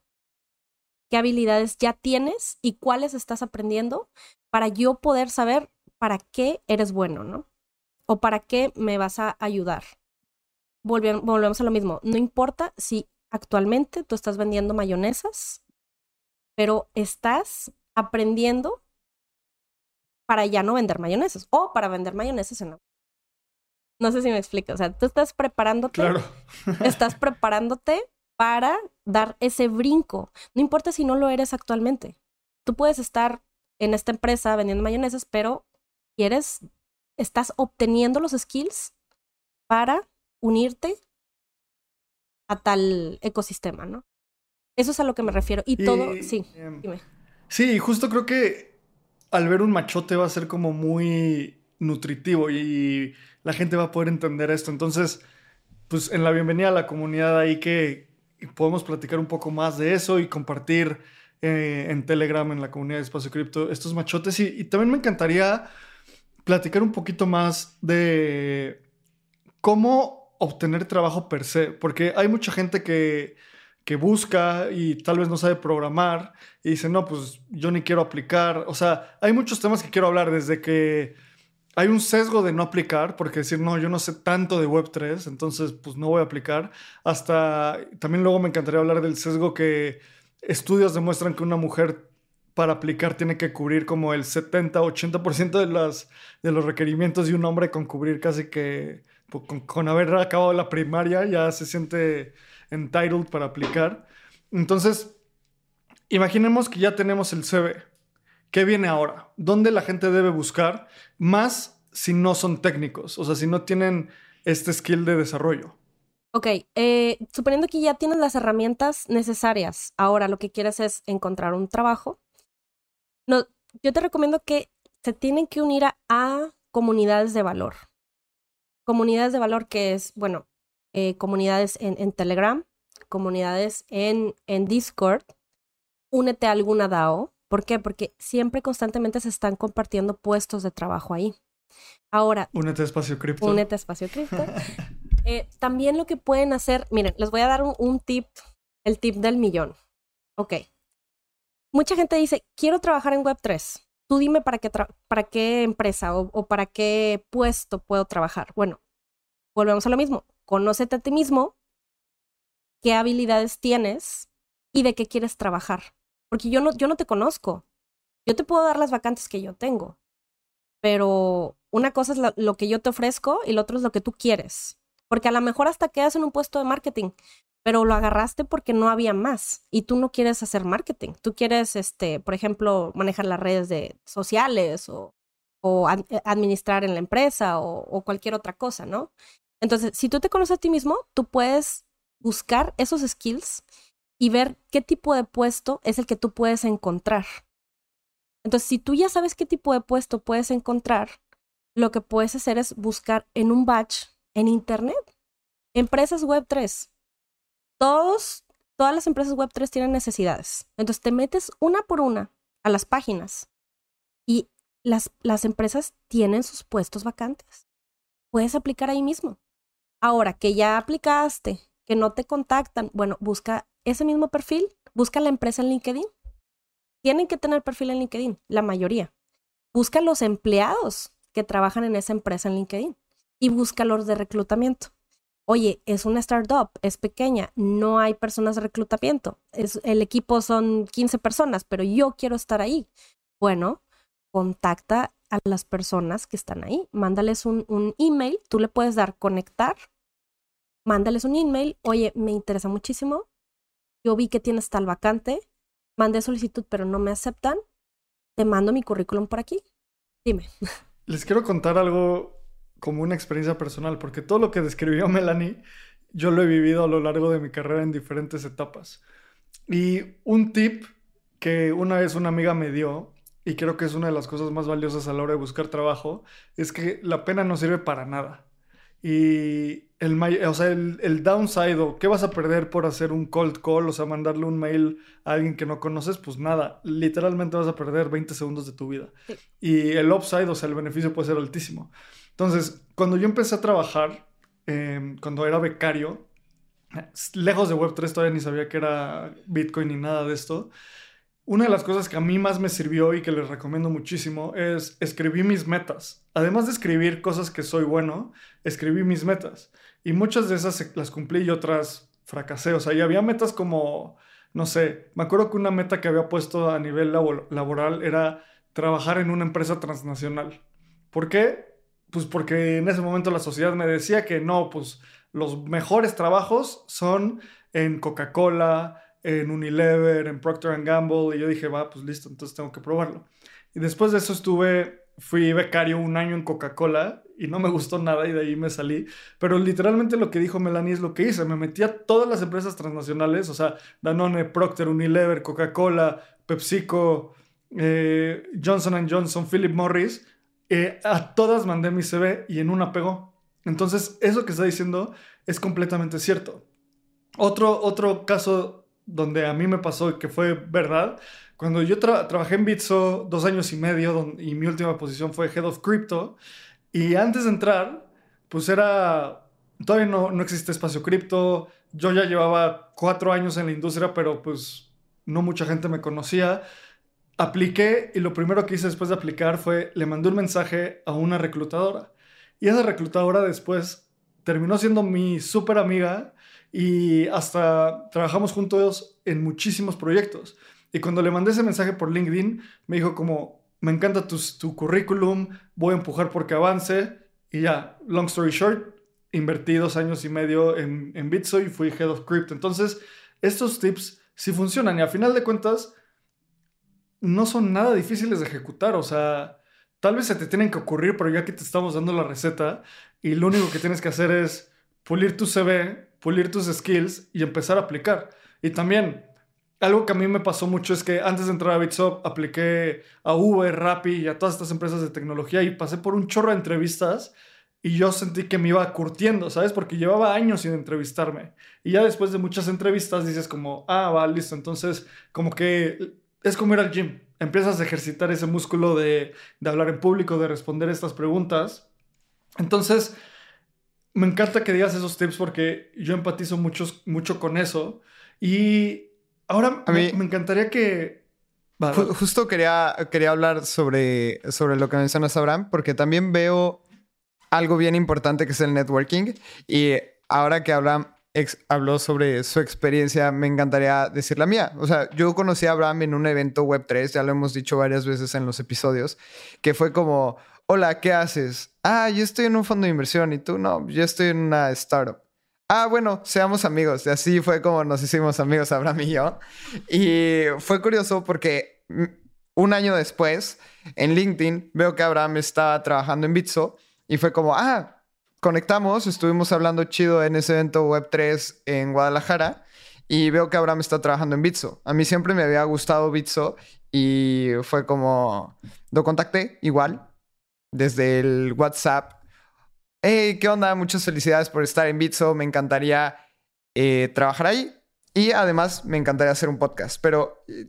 ¿Qué habilidades ya tienes y cuáles estás aprendiendo para yo poder saber para qué eres bueno, ¿no? O para qué me vas a ayudar. volvemos a lo mismo. No importa si actualmente tú estás vendiendo mayonesas, pero estás aprendiendo para ya no vender mayonesas o para vender mayonesas en la... No sé si me explico. O sea, tú estás preparándote. Claro. estás preparándote para dar ese brinco. No importa si no lo eres actualmente. Tú puedes estar en esta empresa vendiendo mayonesas, pero quieres, estás obteniendo los skills para unirte a tal ecosistema, ¿no? Eso es a lo que me refiero. Y, todo, sí, em, dime. Sí, justo creo que al ver un machote va a ser como muy nutritivo y la gente va a poder entender esto. Entonces, pues en la bienvenida a la comunidad ahí que podemos platicar un poco más de eso y compartir eh, en Telegram, en la comunidad de Espacio Cripto, estos machotes. Y, también me encantaría platicar un poquito más de cómo obtener trabajo per se, porque hay mucha gente que que busca y tal vez no sabe programar y dice, no, pues yo ni quiero aplicar. O sea, hay muchos temas que quiero hablar desde que hay un sesgo de no aplicar, porque decir, no, yo no sé tanto de Web3, entonces pues no voy a aplicar, hasta también luego me encantaría hablar del sesgo que estudios demuestran que una mujer para aplicar tiene que cubrir como el 70-80% de, de los requerimientos y un hombre con cubrir casi que con, con haber acabado la primaria ya se siente entitled para aplicar. Entonces, imaginemos que ya tenemos el CV. ¿Qué viene ahora? ¿Dónde la gente debe buscar? Más si no son técnicos, o sea, si no tienen este skill de desarrollo. Ok, eh, suponiendo que ya tienes las herramientas necesarias, ahora lo que quieres es encontrar un trabajo. No, yo te recomiendo que se tienen que unir a, comunidades de valor. Comunidades de valor que es, bueno, eh, comunidades en, Telegram, comunidades en, en Discord, únete a alguna DAO. ¿Por qué? Porque siempre constantemente se están compartiendo puestos de trabajo ahí. Ahora. Únete a Espacio Cripto. Únete a Espacio Cripto. Eh, también lo que pueden hacer, miren, les voy a dar un, tip, el tip del millón. Ok. Mucha gente dice, quiero trabajar en Web3. Tú dime para qué, para qué empresa o para qué puesto puedo trabajar. Bueno, volvemos a lo mismo conócete a ti mismo, qué habilidades tienes y de qué quieres trabajar. Porque yo no, yo no te conozco. Yo te puedo dar las vacantes que yo tengo, pero una cosa es lo, que yo te ofrezco y lo otro es lo que tú quieres. Porque a lo mejor hasta quedas en un puesto de marketing, pero lo agarraste porque no había más y tú no quieres hacer marketing. Tú quieres, este, por ejemplo, manejar las redes de sociales o, o administrar en la empresa o, cualquier otra cosa, ¿no? Entonces, si tú te conoces a ti mismo, tú puedes buscar esos skills y ver qué tipo de puesto es el que tú puedes encontrar. Entonces, si tú ya sabes qué tipo de puesto puedes encontrar, lo que puedes hacer es buscar en un batch en Internet. Empresas Web 3. Todos, todas las empresas Web 3 tienen necesidades. Entonces, te metes una por una a las páginas y las, las empresas tienen sus puestos vacantes. Puedes aplicar ahí mismo. Ahora que ya aplicaste, que no te contactan, bueno, busca ese mismo perfil, busca la empresa en LinkedIn. Tienen que tener perfil en LinkedIn, la mayoría. Busca los empleados que trabajan en esa empresa en LinkedIn y busca los de reclutamiento. Oye, es una startup, es pequeña, no hay personas de reclutamiento. Es, el equipo son 15 personas, pero yo quiero estar ahí. Bueno, contacta a las personas que están ahí. Mándales un, un email, tú le puedes dar conectar, mándales un email, oye, me interesa muchísimo, yo vi que tienes tal vacante, mandé solicitud pero no me aceptan, te mando mi currículum por aquí. Dime. Les quiero contar algo como una experiencia personal, porque todo lo que describió Melanie, yo lo he vivido a lo largo de mi carrera en diferentes etapas. Y un tip que una vez una amiga me dio y creo que es una de las cosas más valiosas a la hora de buscar trabajo, es que la pena no sirve para nada. Y el, o sea, el, downside o qué vas a perder por hacer un cold call, o sea, mandarle un mail a alguien que no conoces, pues nada, literalmente vas a perder 20 segundos de tu vida. Y el upside, o sea, el beneficio puede ser altísimo. Entonces, cuando yo empecé a trabajar, em, cuando era becario, lejos de Web3, todavía ni sabía que era Bitcoin ni nada de esto. Una de las cosas que a mí más me sirvió y que les recomiendo muchísimo es escribir mis metas. Además de escribir cosas que soy bueno, escribí mis metas. Y muchas de esas las cumplí y otras fracasé. O sea, y había metas como, no sé, me acuerdo que una meta que había puesto a nivel laboral era trabajar en una empresa transnacional. ¿Por qué? Pues porque en ese momento la sociedad me decía que no, pues los mejores trabajos son en Coca-Cola, en Unilever, en Procter Gamble, y yo dije, va, pues listo, entonces tengo que probarlo. Y después de eso estuve, fui becario un año en Coca-Cola y no me gustó nada y de ahí me salí. Pero literalmente lo que dijo Melanie es lo que hice. Me metí a todas las empresas transnacionales, o sea, Danone, Procter, Unilever, Coca-Cola, PepsiCo, eh, Johnson Johnson, Philip Morris. Eh, a todas mandé mi CV y en una pegó. Entonces, eso que está diciendo es completamente cierto. Otro, otro caso donde a mí me pasó que fue verdad, cuando yo trabajé en Bitso dos años y medio y mi última posición fue Head of Crypto, y antes de entrar, pues era, todavía no, no existe espacio cripto, yo ya llevaba cuatro años en la industria, pero pues no mucha gente me conocía. Apliqué y lo primero que hice después de aplicar fue, le mandé un mensaje a una reclutadora. Y esa reclutadora después terminó siendo mi súper amiga y hasta trabajamos juntos en muchísimos proyectos. Y cuando le mandé ese mensaje por LinkedIn, me dijo como, me encanta tu, tu currículum, voy a empujar porque avance. Y ya, long story short, invertí dos años y medio en, en Bitso y fui Head of Crypto. Entonces, estos tips sí funcionan y a final de cuentas no son nada difíciles de ejecutar. O sea, tal vez se te tienen que ocurrir, pero ya que te estamos dando la receta y lo único que tienes que hacer es pulir tu CV, pulir tus skills y empezar a aplicar. Y también, algo que a mí me pasó mucho es que antes de entrar a Bitsop apliqué a Uber, Rappi y a todas estas empresas de tecnología y pasé por un chorro de entrevistas y yo sentí que me iba curtiendo, ¿sabes? Porque llevaba años sin entrevistarme. Y ya después de muchas entrevistas dices como, ah, va, listo. Entonces, como que es como ir al gym. Empiezas a ejercitar ese músculo de, de hablar en público, de responder estas preguntas. Entonces, me encanta que digas esos tips porque yo empatizo mucho, mucho con eso. Y ahora a mí, me, encantaría que... Justo quería, quería hablar sobre, sobre lo que mencionas, Abraham, porque también veo algo bien importante que es el networking. Y ahora que Abraham habló sobre su experiencia, me encantaría decir la mía. O sea, yo conocí a Abraham en un evento Web3, ya lo hemos dicho varias veces en los episodios, que fue como, hola, ¿qué haces? Ah, yo estoy en un fondo de inversión y tú no, yo estoy en una startup. Ah, bueno, seamos amigos. Y así fue como nos hicimos amigos Abraham y yo. Y fue curioso porque un año después, en LinkedIn, veo que Abraham está trabajando en Bitso y fue como, ah, conectamos, estuvimos hablando chido en ese evento Web3 en Guadalajara y veo que Abraham está trabajando en Bitso. A mí siempre me había gustado Bitso y fue como, lo contacté igual desde el WhatsApp. Hey, ¿qué onda? Muchas felicidades por estar en Bitso. Me encantaría eh, trabajar ahí. Y además me encantaría hacer un podcast. Pero eh,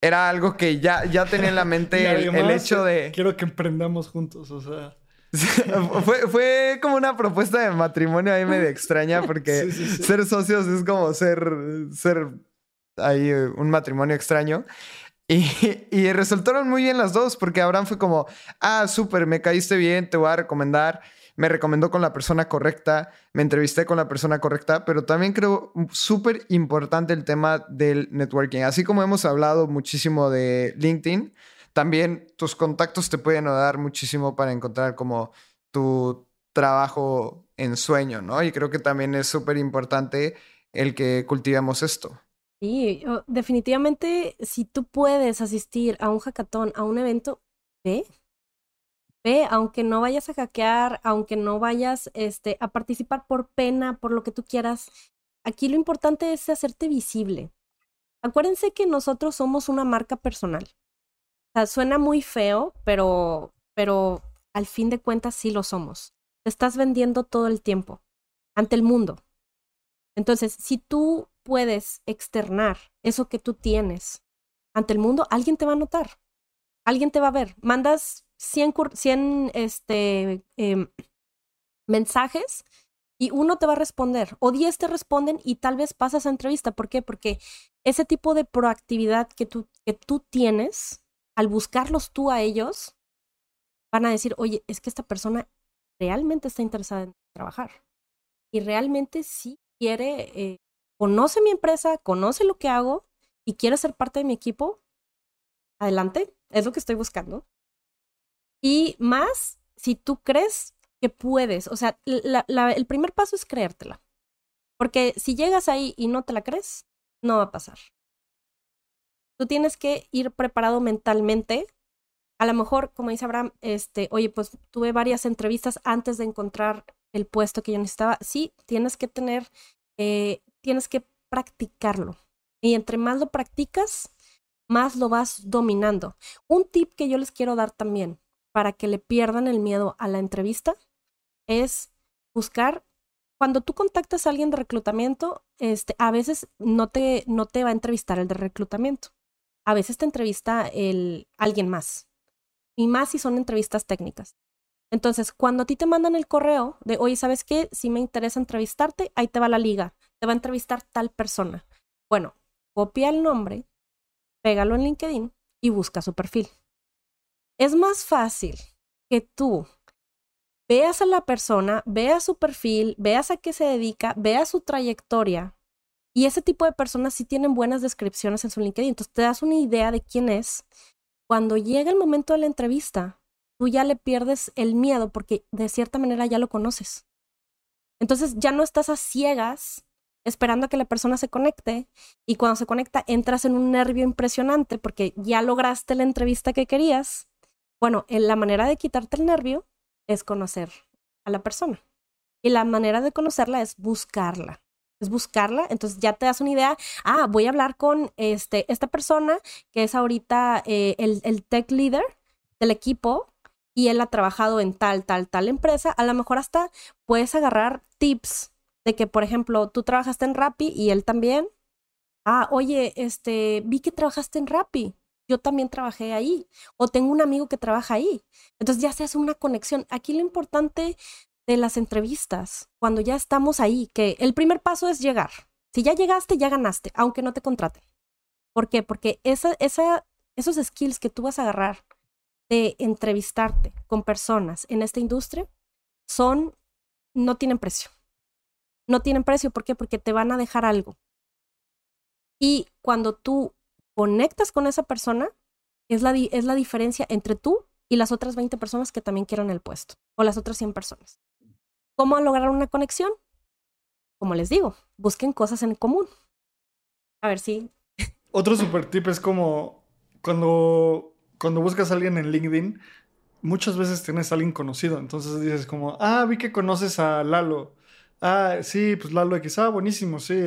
era algo que ya, ya tenía en la mente el, hecho de... Quiero que emprendamos juntos, o sea... fue, fue, como una propuesta de matrimonio ahí medio extraña porque ser socios es como ser, ser ahí un matrimonio extraño. Y, resultaron muy bien las dos, porque Abraham fue como, ah, súper, me caíste bien, te voy a recomendar. Me recomendó con la persona correcta, me entrevisté con la persona correcta, pero también creo súper importante el tema del networking. Así como hemos hablado muchísimo de LinkedIn, también tus contactos te pueden ayudar muchísimo para encontrar como tu trabajo en sueño, ¿no? Y creo que también es súper importante el que cultivemos esto. Sí, definitivamente, si tú puedes asistir a un hackathon, a un evento, ve. Ve, aunque no vayas a hackear, aunque no vayas este, a participar por pena, por lo que tú quieras. Aquí lo importante es hacerte visible. Acuérdense que nosotros somos una marca personal. O sea, suena muy feo, pero, pero al fin de cuentas sí lo somos. Te estás vendiendo todo el tiempo ante el mundo. Entonces, si tú puedes externar eso que tú tienes ante el mundo, alguien te va a notar, alguien te va a ver. Mandas 100, 100 este, em, mensajes y uno te va a responder o diez te responden y tal vez pasas a entrevista. ¿Por qué? Porque ese tipo de proactividad que tú, que tú tienes, al buscarlos tú a ellos, van a decir, oye, es que esta persona realmente está interesada en trabajar y realmente sí quiere, eh, conoce mi empresa, conoce lo que hago y quiere ser parte de mi equipo. Adelante, es lo que estoy buscando. Y más, si tú crees que puedes, o sea, el primer paso es creértela. Porque si llegas ahí y no te la crees, no va a pasar. Tú tienes que ir preparado mentalmente. A lo mejor, como dice Abraham, este, oye, pues tuve varias entrevistas antes de encontrar el puesto que yo necesitaba. Sí, tienes que tener, eh, tienes que practicarlo. Y entre más lo practicas, más lo vas dominando. Un tip que yo les quiero dar también para que le pierdan el miedo a la entrevista es buscar, cuando tú contactas a alguien de reclutamiento, este, a veces no te, no te va a entrevistar el de reclutamiento. A veces te entrevista el, alguien más. Y más si son entrevistas técnicas. Entonces, cuando a ti te mandan el correo de, oye, ¿sabes qué? Si me interesa entrevistarte, ahí te va la liga. Te va a entrevistar tal persona. Bueno, copia el nombre, pégalo en LinkedIn y busca su perfil. Es más fácil que tú veas a la persona, veas su perfil, veas a qué se dedica, veas su trayectoria. Y ese tipo de personas sí tienen buenas descripciones en su LinkedIn. Entonces te das una idea de quién es. Cuando llega el momento de la entrevista, tú ya le pierdes el miedo porque de cierta manera ya lo conoces. Entonces ya no estás a ciegas esperando a que la persona se conecte y cuando se conecta entras en un nervio impresionante porque ya lograste la entrevista que querías bueno, la manera de quitarte el nervio es conocer a la persona. Y la manera de conocerla es buscarla. Es buscarla, entonces ya te das una idea, ah, voy a hablar con este, esta persona que es ahorita eh, el, el tech leader del equipo y él ha trabajado en tal, tal, tal empresa. A lo mejor hasta puedes agarrar tips de que, por ejemplo, tú trabajaste en Rappi y él también. Ah, oye, este, vi que trabajaste en Rappi yo también trabajé ahí o tengo un amigo que trabaja ahí. Entonces ya se hace una conexión. Aquí lo importante de las entrevistas, cuando ya estamos ahí, que el primer paso es llegar. Si ya llegaste, ya ganaste, aunque no te contraten. ¿Por qué? Porque esa, esa, esos skills que tú vas a agarrar de entrevistarte con personas en esta industria son, no tienen precio. No tienen precio, ¿por qué? Porque te van a dejar algo. Y cuando tú conectas con esa persona, es la, es la diferencia entre tú y las otras 20 personas que también quieren el puesto, o las otras 100 personas. ¿Cómo lograr una conexión? Como les digo, busquen cosas en común. A ver si... Otro super tip es como cuando, cuando buscas a alguien en LinkedIn, muchas veces tienes a alguien conocido. Entonces dices como, ah, vi que conoces a Lalo. Ah, sí, pues Lalo X. Ah, buenísimo, sí,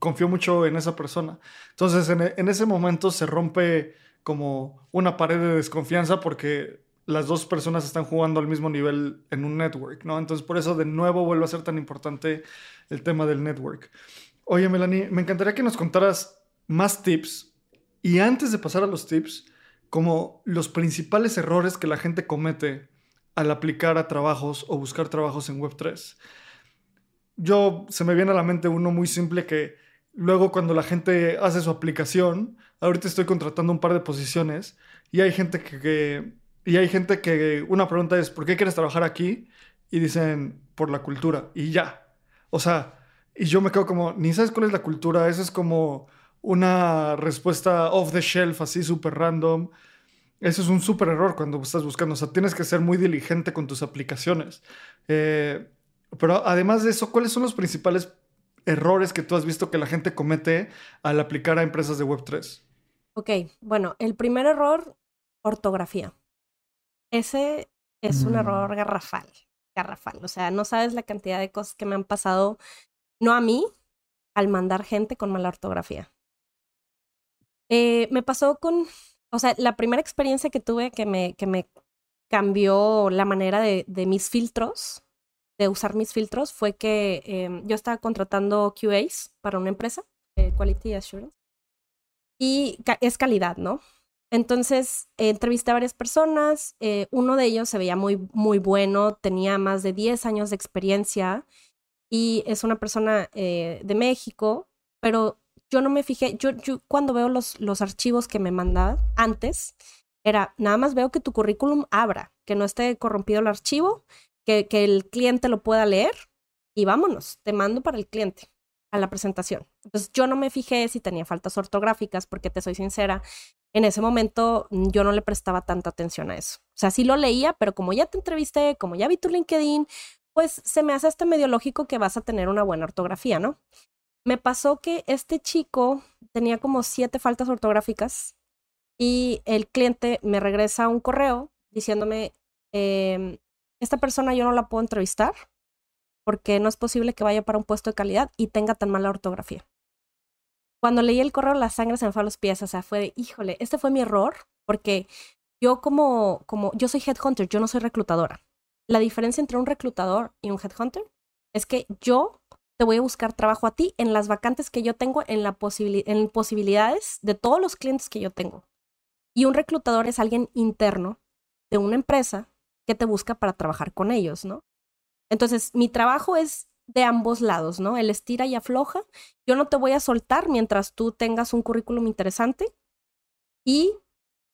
confío mucho en esa persona. Entonces, en, en, ese momento se rompe como una pared de desconfianza porque las dos personas están jugando al mismo nivel en un network, ¿no? Entonces, por eso de nuevo vuelve a ser tan importante el tema del network. Oye, Melanie, me encantaría que nos contaras más tips y antes de pasar a los tips, como los principales errores que la gente comete al aplicar a trabajos o buscar trabajos en Web3 yo se me viene a la mente uno muy simple que luego cuando la gente hace su aplicación, ahorita estoy contratando un par de posiciones y hay gente que, y hay gente que una pregunta es ¿por qué quieres trabajar aquí? Y dicen por la cultura y ya. O sea, y yo me quedo como, ni sabes cuál es la cultura, eso es como una respuesta off the shelf así súper random. Eso es un súper error cuando estás buscando. O sea, tienes que ser muy diligente con tus aplicaciones. Eh, pero además de eso, ¿cuáles son los principales errores que tú has visto que la gente comete al aplicar a empresas de Web3? Ok, bueno, el primer error, ortografía. Ese es un mm. error garrafal, garrafal. O sea, no sabes la cantidad de cosas que me han pasado, no a mí, al mandar gente con mala ortografía. Eh, me pasó con, o sea, la primera experiencia que tuve que me, que me cambió la manera de, de mis filtros de usar mis filtros fue que em, yo estaba contratando QAs para una empresa, Quality Assurance, y es calidad, ¿no? Entonces, entrevisté a varias personas, eh, uno de ellos se veía muy, muy bueno, tenía más de 10 años de experiencia y es una persona eh, de México, pero yo no me fijé, yo, yo cuando veo los, los archivos que me mandaba antes, era nada más veo que tu currículum abra, que no esté corrompido el archivo, que, que el cliente lo pueda leer y vámonos, te mando para el cliente a la presentación. Entonces yo no me fijé si tenía faltas ortográficas, porque te soy sincera, en ese momento mm, yo no le prestaba tanta atención a eso. O sea, sí lo leía, pero como ya te entrevisté, como ya vi tu LinkedIn, pues se me hace hasta medio lógico que vas a tener una buena ortografía, ¿no? Me pasó que este chico tenía como siete faltas ortográficas y el cliente me regresa un correo diciéndome, em, esta persona yo no la puedo entrevistar porque no es posible que vaya para un puesto de calidad y tenga tan mala ortografía. Cuando leí el correo, la sangre se me fue a los pies, o sea, fue de, híjole, este fue mi error, porque yo como, como, yo soy headhunter, yo no soy reclutadora. La diferencia entre un reclutador y un headhunter es que yo te voy a buscar trabajo a ti en las vacantes que yo tengo, en, la en posibilidades de todos los clientes que yo tengo. Y un reclutador es alguien interno de una empresa que te busca para trabajar con ellos, ¿no? Entonces, mi trabajo es de ambos lados, ¿no? El estira y afloja. Yo no te voy a soltar mientras tú tengas un currículum interesante y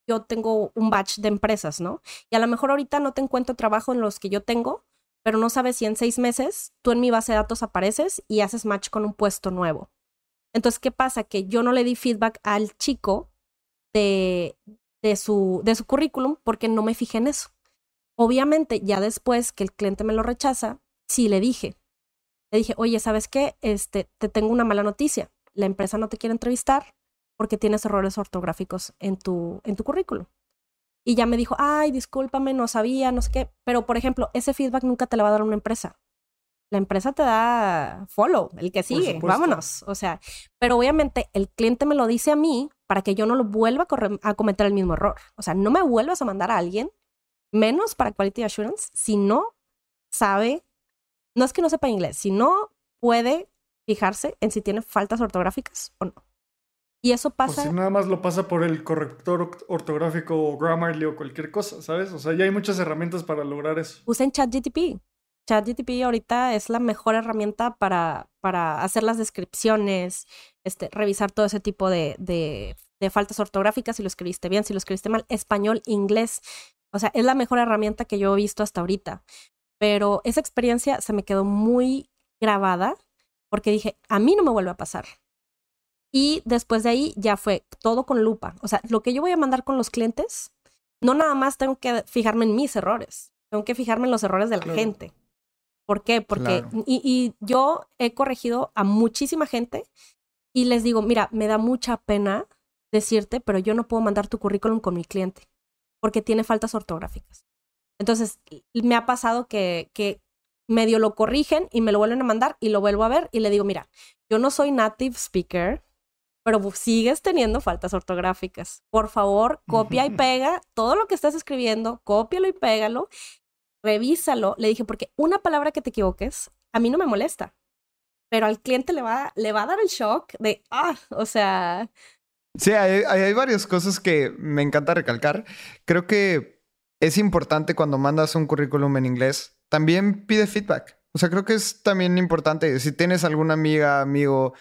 yo tengo un batch de empresas, ¿no? Y a lo mejor ahorita no te encuentro trabajo en los que yo tengo, pero no sabes si en seis meses tú en mi base de datos apareces y haces match con un puesto nuevo. Entonces, ¿qué pasa? Que yo no le di feedback al chico de, su, de su currículum porque no me fijé en eso. Obviamente, ya después que el cliente me lo rechaza, sí le dije. Le dije, oye, ¿sabes qué? Este, te tengo una mala noticia. La empresa no te quiere entrevistar porque tienes errores ortográficos en tu, en tu currículum. Y ya me dijo, ay, discúlpame, no sabía, no sé qué. Pero, por ejemplo, ese feedback nunca te lo va a dar una empresa. La empresa te da follow, el que sigue, vámonos. O sea, pero obviamente el cliente me lo dice a mí para que yo no lo vuelva a, a cometer el mismo error. O sea, no me vuelvas a mandar a alguien menos para Quality Assurance si no sabe, no es que no sepa inglés, si no puede fijarse en si tiene faltas ortográficas o no. Y eso pasa. O si nada más lo pasa por el corrector ortográfico o Grammarly o cualquier cosa, ¿sabes? O sea, ya hay muchas herramientas para lograr eso. Usen ChatGTP. ChatGTP ahorita es la mejor herramienta para, para hacer las descripciones, este, revisar todo ese tipo de, de, de faltas ortográficas, si lo escribiste bien, si lo escribiste mal, español, inglés. O sea, es la mejor herramienta que yo he visto hasta ahorita. Pero esa experiencia se me quedó muy grabada porque dije, a mí no me vuelve a pasar. Y después de ahí ya fue todo con lupa. O sea, lo que yo voy a mandar con los clientes, no nada más tengo que fijarme en mis errores, tengo que fijarme en los errores de la gente. ¿Por qué? Porque, y, y yo he corregido a muchísima gente y les digo, mira, me da mucha pena decirte, pero yo no puedo mandar tu currículum con mi cliente porque tiene faltas ortográficas. Entonces, me ha pasado que, que medio lo corrigen y me lo vuelven a mandar y lo vuelvo a ver y le digo, mira, yo no soy native speaker, pero sigues teniendo faltas ortográficas. Por favor, copia y pega todo lo que estás escribiendo, cópialo y pégalo, revísalo. Le dije, porque una palabra que te equivoques, a mí no me molesta, pero al cliente le va, le va a dar el shock de, ah, o sea, Sí, hay, varias cosas que me encanta recalcar. Creo que es importante cuando mandas un currículum en inglés, también pide feedback. O sea, creo que es también importante. Si tienes alguna amiga, amigo,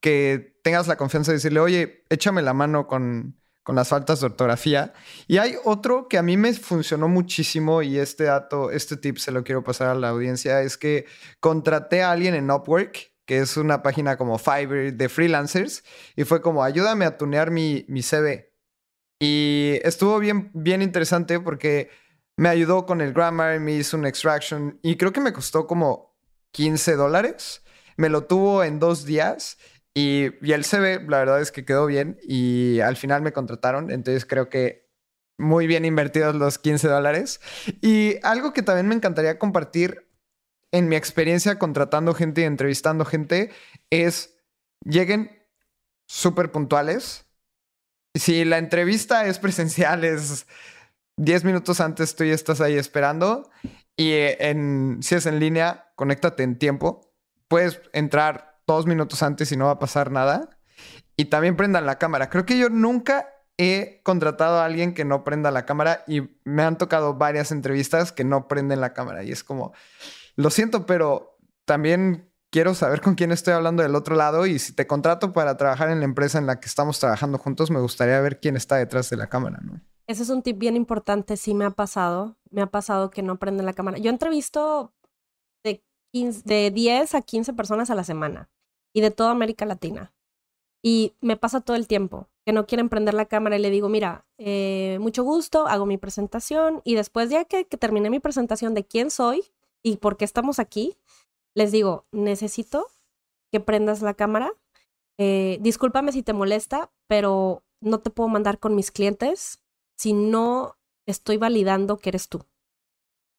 que tengas la confianza de decirle, oye, échame la mano con, con las faltas de ortografía. Y hay otro que a mí me funcionó muchísimo y este dato, este tip se lo quiero pasar a la audiencia, es que contraté a alguien en Upwork que es una página como Fiverr de freelancers, y fue como, ayúdame a tunear mi, mi CV. Y estuvo bien, bien interesante porque me ayudó con el grammar, me hizo un extraction, y creo que me costó como 15 dólares. Me lo tuvo en dos días y, y el CV, la verdad es que quedó bien y al final me contrataron, entonces creo que muy bien invertidos los 15 dólares. Y algo que también me encantaría compartir en mi experiencia contratando gente y entrevistando gente es lleguen súper puntuales. Si la entrevista es presencial, es 10 minutos antes tú ya estás ahí esperando. Y en, si es en línea, conéctate en tiempo. Puedes entrar dos minutos antes y no va a pasar nada. Y también prendan la cámara. Creo que yo nunca he contratado a alguien que no prenda la cámara y me han tocado varias entrevistas que no prenden la cámara. Y es como, lo siento, pero también quiero saber con quién estoy hablando del otro lado y si te contrato para trabajar en la empresa en la que estamos trabajando juntos, me gustaría ver quién está detrás de la cámara. Ese es un tip bien importante, sí me ha pasado, me ha pasado que no prenden la cámara. Yo entrevisto de, de 10 a 15 personas a la semana y de toda América Latina. Y me pasa todo el tiempo que no quieren prender la cámara y le digo, mira, eh, mucho gusto, hago mi presentación y después ya que, terminé mi presentación de quién soy y por qué estamos aquí, les digo, necesito que prendas la cámara. Eh, discúlpame si te molesta, pero no te puedo mandar con mis clientes si no estoy validando que eres tú.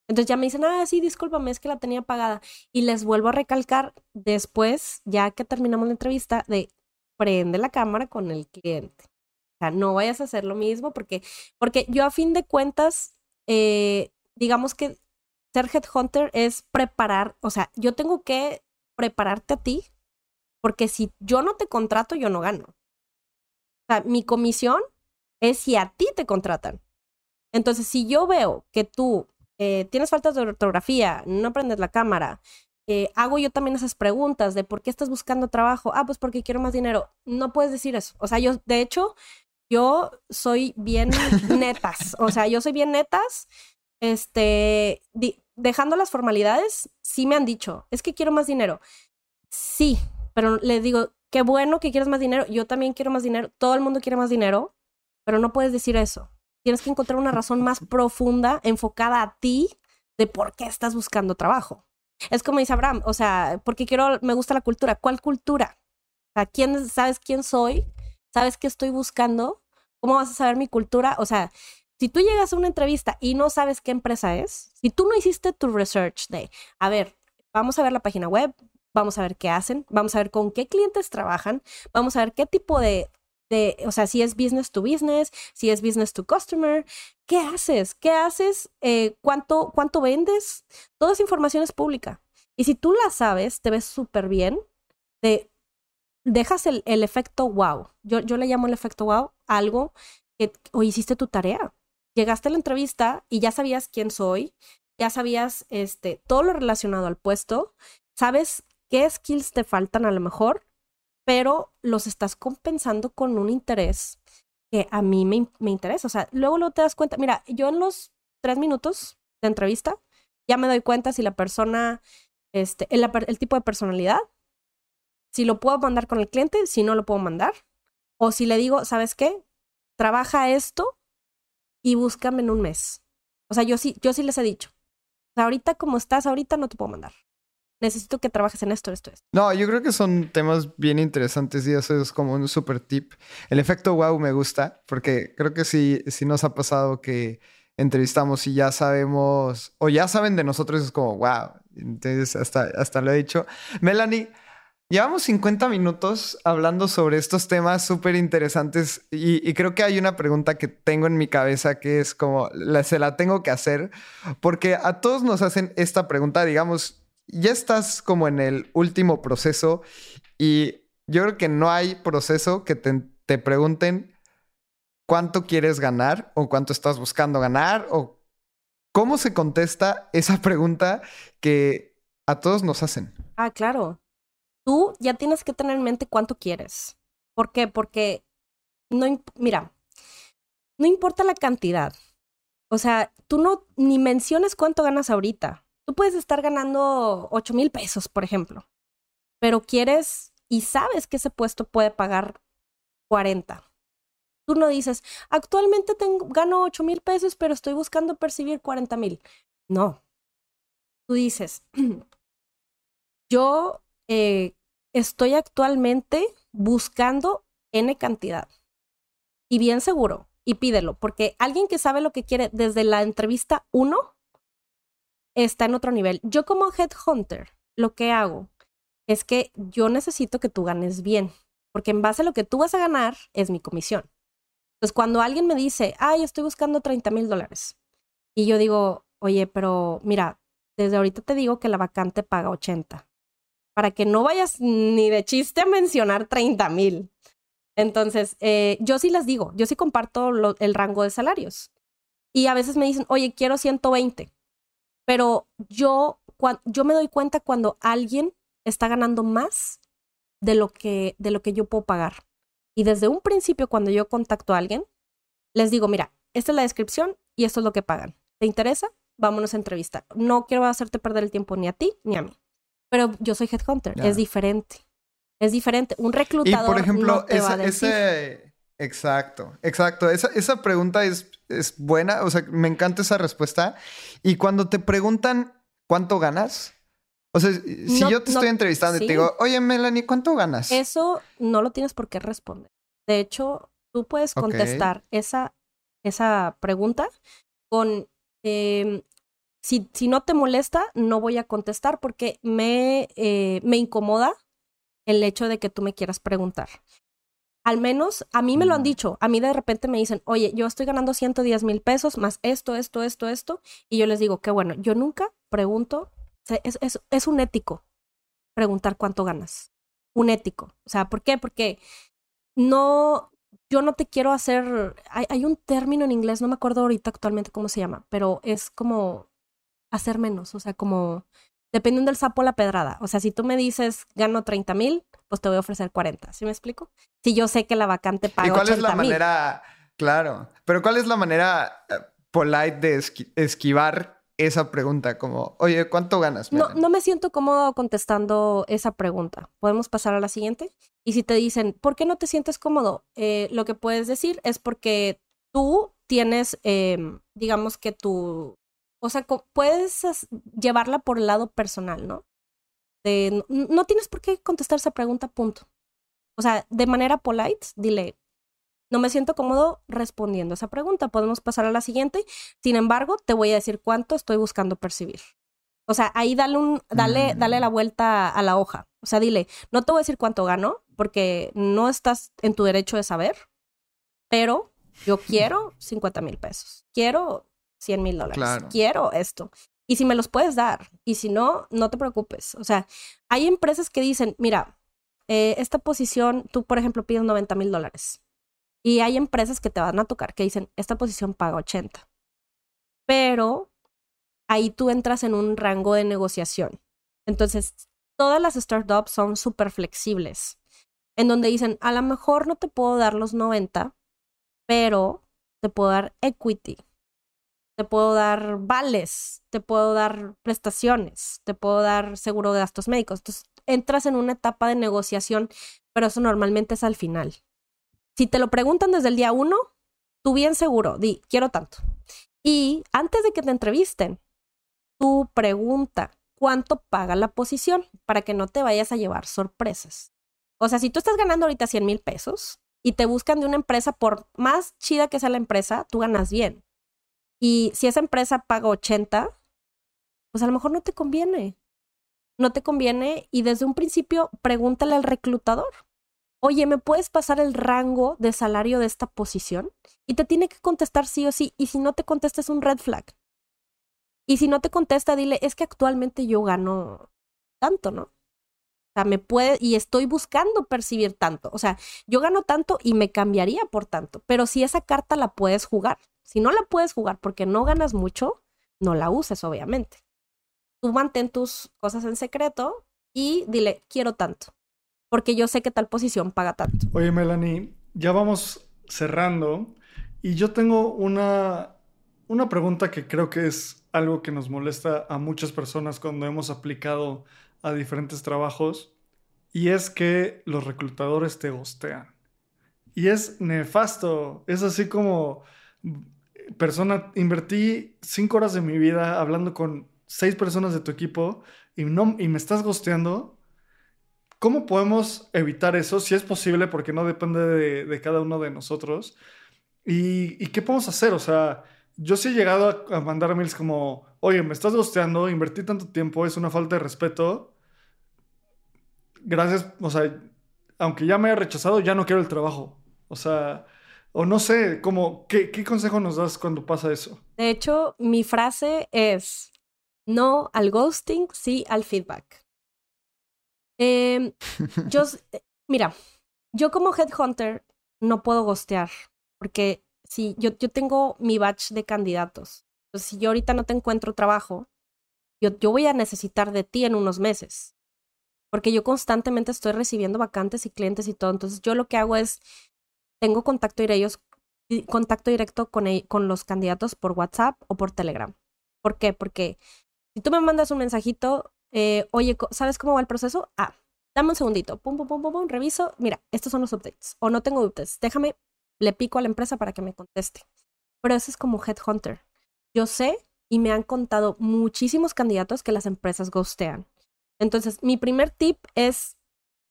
Entonces ya me dicen, ah, sí, discúlpame, es que la tenía pagada. Y les vuelvo a recalcar después, ya que terminamos la entrevista, de prende la cámara con el cliente. O sea, no vayas a hacer lo mismo porque, porque yo a fin de cuentas, eh, digamos que ser headhunter es preparar, o sea, yo tengo que prepararte a ti porque si yo no te contrato, yo no gano. O sea, mi comisión es si a ti te contratan. Entonces, si yo veo que tú eh, tienes faltas de ortografía, no prendes la cámara, eh, hago yo también esas preguntas de por qué estás buscando trabajo. Ah, pues porque quiero más dinero. No puedes decir eso. O sea, yo, de hecho, yo soy bien netas. O sea, yo soy bien netas. Este, dejando las formalidades, sí me han dicho, es que quiero más dinero. Sí, pero les digo, qué bueno que quieras más dinero. Yo también quiero más dinero. Todo el mundo quiere más dinero, pero no puedes decir eso. Tienes que encontrar una razón más profunda, enfocada a ti, de por qué estás buscando trabajo. Es como dice Abraham, o sea, porque quiero, me gusta la cultura. ¿Cuál cultura? O ¿quién, ¿sabes quién soy? ¿Sabes qué estoy buscando? ¿Cómo vas a saber mi cultura? O sea, si tú llegas a una entrevista y no sabes qué empresa es, si tú no hiciste tu research de, a ver, vamos a ver la página web, vamos a ver qué hacen, vamos a ver con qué clientes trabajan, vamos a ver qué tipo de, de, o sea, si es business to business, si es business to customer, ¿qué haces? ¿Qué haces? Eh, ¿cuánto, ¿Cuánto vendes? Toda esa información es pública. Y si tú la sabes, te ves súper bien, te dejas el, el, efecto wow. Yo, yo le llamo el efecto wow algo que o hiciste tu tarea. Llegaste a la entrevista y ya sabías quién soy, ya sabías este, todo lo relacionado al puesto, sabes qué skills te faltan a lo mejor pero los estás compensando con un interés que a mí me, me interesa. O sea, luego, luego te das cuenta, mira, yo en los tres minutos de entrevista ya me doy cuenta si la persona, este, el, tipo de personalidad, si lo puedo mandar con el cliente, si no lo puedo mandar, o si le digo, ¿sabes qué? Trabaja esto y búscame en un mes. O sea, yo sí, yo sí les he dicho. Ahorita como estás, ahorita no te puedo mandar necesito que trabajes en esto, esto, esto. No, yo creo que son temas bien interesantes y eso es como un super tip. El efecto wow me gusta porque creo que sí, sí nos ha pasado que entrevistamos y ya sabemos o ya saben de nosotros es como wow. Entonces hasta, hasta lo he dicho. Melanie, llevamos 50 minutos hablando sobre estos temas súper interesantes y, y, creo que hay una pregunta que tengo en mi cabeza que es como, la, se la tengo que hacer porque a todos nos hacen esta pregunta, digamos, ya estás como en el último proceso y yo creo que no hay proceso que te, pregunten cuánto quieres ganar o cuánto estás buscando ganar o cómo se contesta esa pregunta que a todos nos hacen. Ah, claro. Tú ya tienes que tener en mente cuánto quieres. ¿Por qué? Porque no, mira, no importa la cantidad. O sea, tú no ni menciones cuánto ganas ahorita. Tú puedes estar ganando 8 mil pesos, por ejemplo, pero quieres y sabes que ese puesto puede pagar 40. Tú no dices, actualmente tengo, gano 8 mil pesos, pero estoy buscando percibir 40 mil. No. Tú dices, yo eh, estoy actualmente buscando N cantidad. Y bien seguro, y pídelo, porque alguien que sabe lo que quiere desde la entrevista 1 está en otro nivel. Yo como headhunter, lo que hago es que yo necesito que tú ganes bien, porque en base a lo que tú vas a ganar es mi comisión. Entonces, cuando alguien me dice, ay, estoy buscando 30 mil dólares, y yo digo, oye, pero mira, desde ahorita te digo que la vacante paga 80, para que no vayas ni de chiste a mencionar 30 mil. Entonces, eh, yo sí les digo, yo sí comparto el rango de salarios. Y a veces me dicen, oye, quiero 120 pero yo, yo me doy cuenta cuando alguien está ganando más de lo que, de lo que yo puedo pagar. Y desde un principio, cuando yo contacto a alguien, les digo, mira, esta es la descripción y esto es lo que pagan. ¿Te interesa? Vámonos a entrevistar. No quiero hacerte perder el tiempo ni a ti ni a mí. Pero yo soy headhunter, es diferente. Es diferente. Un reclutador. Y por ejemplo, ese, Exacto, exacto. Esa, esa pregunta es, es buena. O sea, me encanta esa respuesta. Y cuando te preguntan cuánto ganas, o sea, si yo te estoy entrevistando y te digo, oye, Melanie, ¿cuánto ganas? Eso no lo tienes por qué responder. De hecho, tú puedes contestar esa, esa pregunta con, em, si, si, no te molesta, no voy a contestar porque me, eh, me incomoda el hecho de que tú me quieras preguntar. Al menos a mí me lo han mm. dicho. A mí de repente me dicen, oye, yo estoy ganando 110 mil pesos más esto, esto, esto, esto. Y yo les digo, qué bueno, yo nunca pregunto, es, es, es un ético preguntar cuánto ganas. Un ético. O sea, ¿por qué? Porque no, yo no te quiero hacer, hay, hay, un término en inglés, no me acuerdo ahorita actualmente cómo se llama, pero es como hacer menos, o sea, como dependiendo del sapo la pedrada. O sea, si tú me dices gano 30 mil, pues te voy a ofrecer 40, ¿sí me explico? Si yo sé que la vacante paga ¿Y cuál es la manera, claro, pero cuál es la manera eh, polite de esquivar esa pregunta, como, oye, ¿cuánto ganas? No, no me siento cómodo contestando esa pregunta. ¿Podemos pasar a la siguiente? Y si te dicen, ¿por qué no te sientes cómodo? Eh, lo que puedes decir es porque tú tienes, em, digamos que tu, o sea, puedes llevarla por el lado personal, ¿no? De, no tienes por qué contestar esa pregunta, punto. O sea, de manera polite, dile, no me siento cómodo respondiendo esa pregunta. Podemos pasar a la siguiente. Sin embargo, te voy a decir cuánto estoy buscando percibir. O sea, ahí dale, un, dale, dale la mm. vuelta a la hoja. O sea, dile, no te voy a decir cuánto gano, porque no estás en tu derecho de saber, pero yo quiero 50 mil pesos. Quiero 100 mil dólares. Quiero esto. Y si me los puedes dar, y si no, no te preocupes. O sea, hay empresas que dicen, mira, eh, esta posición, tú, por ejemplo, pides 90 mil dólares. Y hay empresas que te van a tocar que dicen, esta posición paga 80. Pero ahí tú entras en un rango de negociación. Entonces, todas las startups son súper flexibles, en donde dicen, a lo mejor no te puedo dar los 90, pero te puedo dar equity, te puedo dar vales, te puedo dar prestaciones, te puedo dar seguro de gastos médicos. Entonces, entras en una etapa de negociación, pero eso normalmente es al final. Si te lo preguntan desde el día uno, tú bien seguro, di, quiero tanto. Y antes de que te entrevisten, tú pregunta cuánto paga la posición para que no te vayas a llevar sorpresas. O sea, si tú estás ganando ahorita 100 mil pesos y te buscan de una empresa, por más chida que sea la empresa, tú ganas bien. Y si esa empresa paga 80, pues a lo mejor no te conviene. No te conviene y desde un principio pregúntale al reclutador oye, ¿me puedes pasar el rango de salario de esta posición? Y te tiene que contestar sí o sí. Y si no te contesta es un red flag. Y si no te contesta, dile, es que actualmente yo gano tanto, ¿no? O sea, me puede, y estoy buscando percibir tanto. O sea, yo gano tanto y me cambiaría por tanto. Pero si esa carta la puedes jugar. Si no la puedes jugar porque no ganas mucho, no la uses, obviamente. Tú mantén tus cosas en secreto y dile, quiero tanto porque yo sé que tal posición paga tanto. Oye, Melanie, ya vamos cerrando y yo tengo una, una pregunta que creo que es algo que nos molesta a muchas personas cuando hemos aplicado a diferentes trabajos y es que los reclutadores te gostean. Y es nefasto, es así como persona, invertí cinco horas de mi vida hablando con seis personas de tu equipo y, no, y me estás gosteando ¿Cómo podemos evitar eso? Si es posible, porque no depende de, cada uno de nosotros. ¿Y, qué podemos hacer? O sea, yo sí he llegado a, mandar mails como, oye, me estás gosteando, invertí tanto tiempo, es una falta de respeto. Gracias, o sea, aunque ya me haya rechazado, ya no quiero el trabajo. O sea, o no sé, como, ¿qué, ¿qué consejo nos das cuando pasa eso? De hecho, mi frase es, no al ghosting, sí al feedback. Eh, yo, mira, yo como headhunter no puedo gostear, porque si yo, yo tengo mi batch de candidatos, entonces si yo ahorita no te encuentro trabajo, yo, yo voy a necesitar de ti en unos meses. porque yo constantemente estoy recibiendo vacantes y clientes y todo. Entonces yo lo que hago es, tengo contacto directo, contacto directo con, e, con los candidatos por WhatsApp o por Telegram. ¿Por qué? Porque si tú me mandas un mensajito, eh, oye, ¿sabes cómo va el proceso? Ah, dame un segundito, pum, pum, pum, pum, pum, reviso, mira, estos son los updates, o no tengo updates, déjame, le pico a la empresa para que me conteste. Pero eso es como headhunter. Yo sé y me han contado muchísimos candidatos que las empresas ghostean. Entonces, mi primer tip es,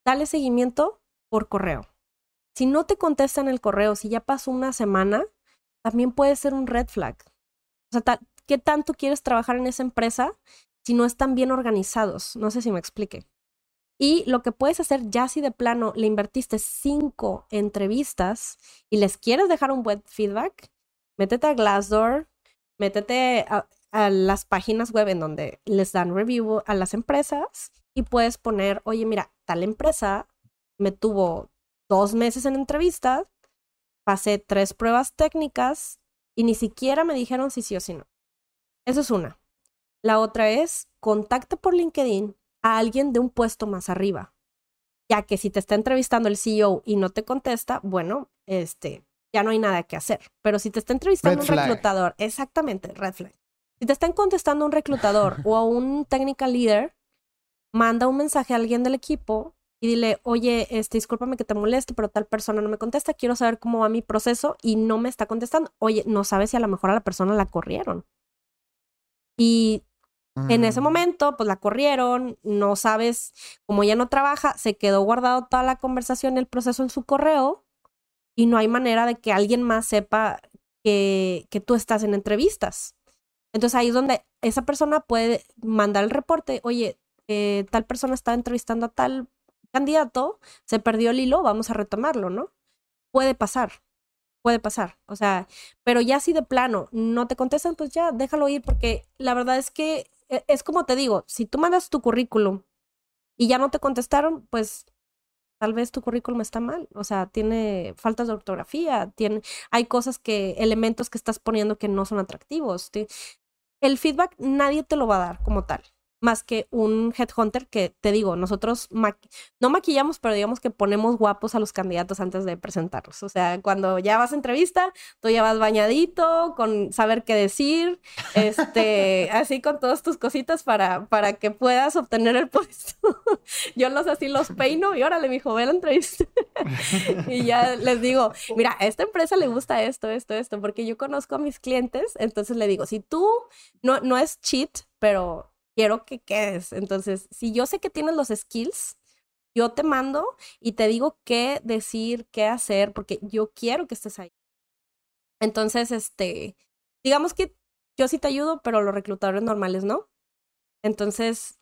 dale seguimiento por correo. Si no te contestan el correo, si ya pasó una semana, también puede ser un red flag. O sea, ¿qué tanto quieres trabajar en esa empresa si no están bien organizados? No sé si me explique. Y lo que puedes hacer ya si de plano le invertiste cinco entrevistas y les quieres dejar un buen feedback, métete a Glassdoor, métete a, las páginas web en donde les dan review a las empresas y puedes poner, oye, mira, tal empresa me tuvo dos meses en entrevista, pasé tres pruebas técnicas y ni siquiera me dijeron si sí o si no. Eso es una. La otra es, contacta por LinkedIn a alguien de un puesto más arriba. Ya que si te está entrevistando el CEO y no te contesta, bueno, este, ya no hay nada que hacer. Pero si te está entrevistando un reclutador, exactamente, red flag. Si te están contestando un reclutador o a un technical leader, manda un mensaje a alguien del equipo y dile, oye, este, discúlpame que te moleste, pero tal persona no me contesta, quiero saber cómo va mi proceso y no me está contestando. Oye, no sabes si a lo mejor a la persona la corrieron. Y en ese mm. momento, pues la corrieron, no sabes, como ya no trabaja, se quedó guardado toda la conversación, el proceso en su correo y no hay manera de que alguien más sepa que, que tú estás en entrevistas. Entonces ahí es donde esa persona puede mandar el reporte, oye, eh, tal persona estaba entrevistando a tal candidato, se perdió el hilo, vamos a retomarlo, ¿no? Puede pasar, puede pasar. O sea, pero ya si de plano no te contestan, pues ya déjalo ir, porque la verdad es que e, es como te digo, si tú mandas tu currículum y ya no te contestaron, pues tal vez tu currículum está mal, o sea, tiene faltas de ortografía, tiene, hay cosas que, elementos que estás poniendo que no son atractivos. El feedback nadie te lo va a dar como tal más que un headhunter que te digo, nosotros no maquillamos, pero digamos que ponemos guapos a los candidatos antes de presentarlos. O sea, cuando ya vas a entrevista, tú ya vas bañadito, con saber qué decir, este, así con todas tus cositas para, para que puedas obtener el puesto. Yo los así los peino y órale, mi ve la entrevista. y ya les digo, mira, a esta empresa le gusta esto, esto, esto, porque yo conozco a mis clientes, entonces le digo, si tú no, no es cheat, pero quiero que quedes. Entonces, si yo sé que tienes los skills, yo te mando y te digo qué decir, qué hacer, porque yo quiero que estés ahí. Entonces, este, digamos que yo sí te ayudo, pero los reclutadores normales no. Entonces,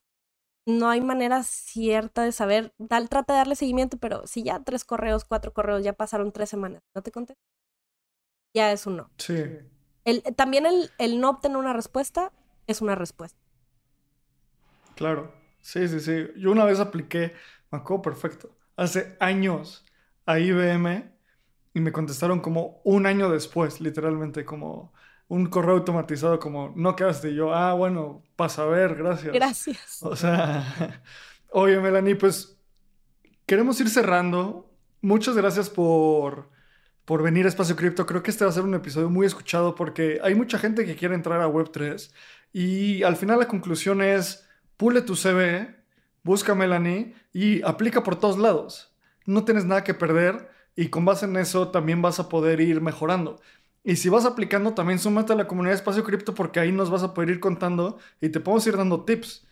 no hay manera cierta de saber, trata de darle seguimiento, pero si ya tres correos, cuatro correos, ya pasaron tres semanas, no te conté, ya es un no. Sí. El, también el, el no obtener una respuesta es una respuesta. Claro, sí, sí, sí. Yo una vez apliqué, me acuerdo perfecto, hace años a IBM y me contestaron como un año después, literalmente, como un correo automatizado como, no quedaste. Y yo, ah, bueno, pasa a ver, gracias. Gracias. O sea, oye, Melanie, pues queremos ir cerrando. Muchas gracias por, por venir a Espacio Cripto. Creo que este va a ser un episodio muy escuchado porque hay mucha gente que quiere entrar a Web3 y al final la conclusión es pule tu CV, busca Melanie y aplica por todos lados. No tienes nada que perder y con base en eso también vas a poder ir mejorando. Y si vas aplicando, también súmate a la comunidad de Espacio Cripto porque ahí nos vas a poder ir contando y te podemos ir dando tips.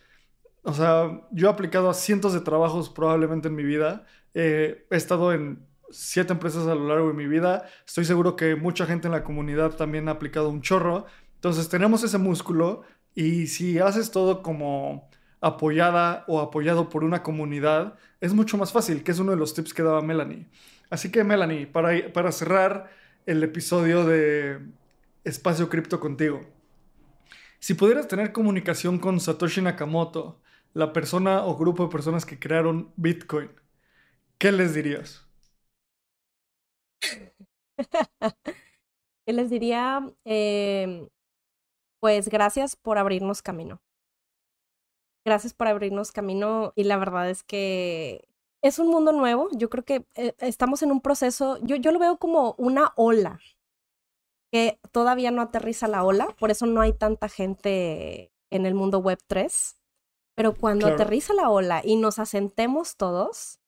O sea, yo he aplicado a cientos de trabajos probablemente en mi vida. he estado en siete empresas a lo largo de mi vida. Estoy seguro que mucha gente en la comunidad también ha aplicado un chorro. Entonces tenemos ese músculo y si haces todo como apoyada o apoyado por una comunidad, es mucho más fácil, que es uno de los tips que daba Melanie. Así que Melanie, para, para cerrar el episodio de Espacio Cripto contigo, si pudieras tener comunicación con Satoshi Nakamoto, la persona o grupo de personas que crearon Bitcoin, ¿qué les dirías? ¿Qué les diría? Eh, pues gracias por abrirnos camino. Gracias por abrirnos camino y la verdad es que es un mundo nuevo. Yo creo que eh, estamos en un proceso, yo, yo lo veo como una ola, que todavía no aterriza la ola, por eso no hay tanta gente en el mundo web 3. Pero cuando aterriza la ola y nos asentemos todos,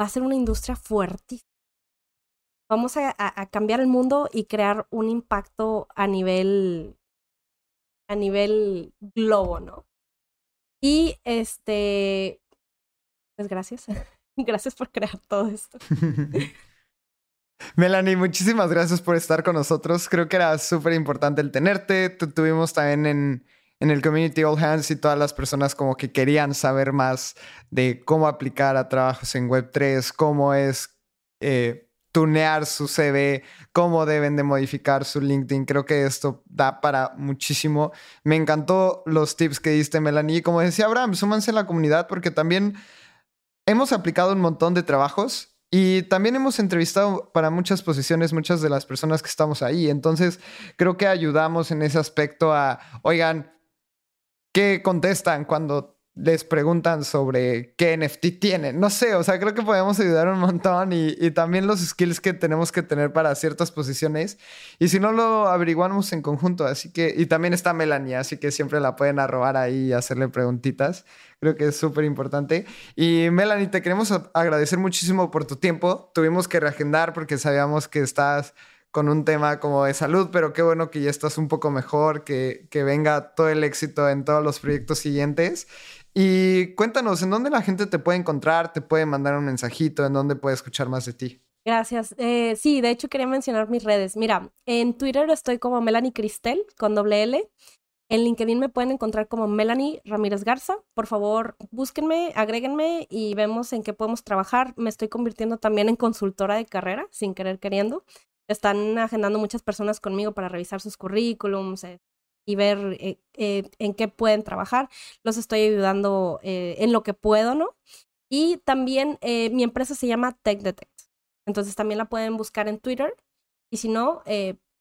va a ser una industria fuertísima. Vamos a, cambiar el mundo y crear un impacto a nivel a nivel globo, ¿no? Y este, pues gracias. gracias por crear todo esto. Melanie, muchísimas gracias por estar con nosotros. Creo que era súper importante el tenerte. tuvimos también en, en el Community All Hands y todas las personas como que querían saber más de cómo aplicar a trabajos en Web3, cómo es eh, tunear su CV, cómo deben de modificar su LinkedIn. Creo que esto da para muchísimo. Me encantó los tips que diste, Melanie. como decía Abraham, súmanse a la comunidad porque también hemos aplicado un montón de trabajos y también hemos entrevistado para muchas posiciones muchas de las personas que estamos ahí. Entonces, creo que ayudamos en ese aspecto a, oigan, ¿qué contestan cuando les preguntan sobre qué NFT tienen. No sé, o sea, creo que podemos ayudar un montón y, también los skills que tenemos que tener para ciertas posiciones. Y si no, lo averiguamos en conjunto. Así que, y también está Melanie, así que siempre la pueden arrobar ahí y hacerle preguntitas. Creo que es súper importante. Y Melanie, te queremos agradecer muchísimo por tu tiempo. Tuvimos que reagendar porque sabíamos que estás con un tema como de salud, pero qué bueno que ya estás un poco mejor, que, que venga todo el éxito en todos los proyectos siguientes. Y cuéntanos, ¿en dónde la gente te puede encontrar? ¿Te puede mandar un mensajito? ¿En dónde puede escuchar más de ti? Gracias. Eh, sí, de hecho quería mencionar mis redes. Mira, en Twitter estoy como Melanie Cristel con doble L. En LinkedIn me pueden encontrar como Melanie Ramírez Garza. Por favor, búsquenme, agréguenme y vemos en qué podemos trabajar. Me estoy convirtiendo también en consultora de carrera, sin querer queriendo. Están agendando muchas personas conmigo para revisar sus currículums, y ver eh, eh, en qué pueden trabajar. Los estoy ayudando eh, en lo que puedo, ¿no? Y también mi empresa se llama Tech Detect. Entonces también la pueden buscar en Twitter. Y si no,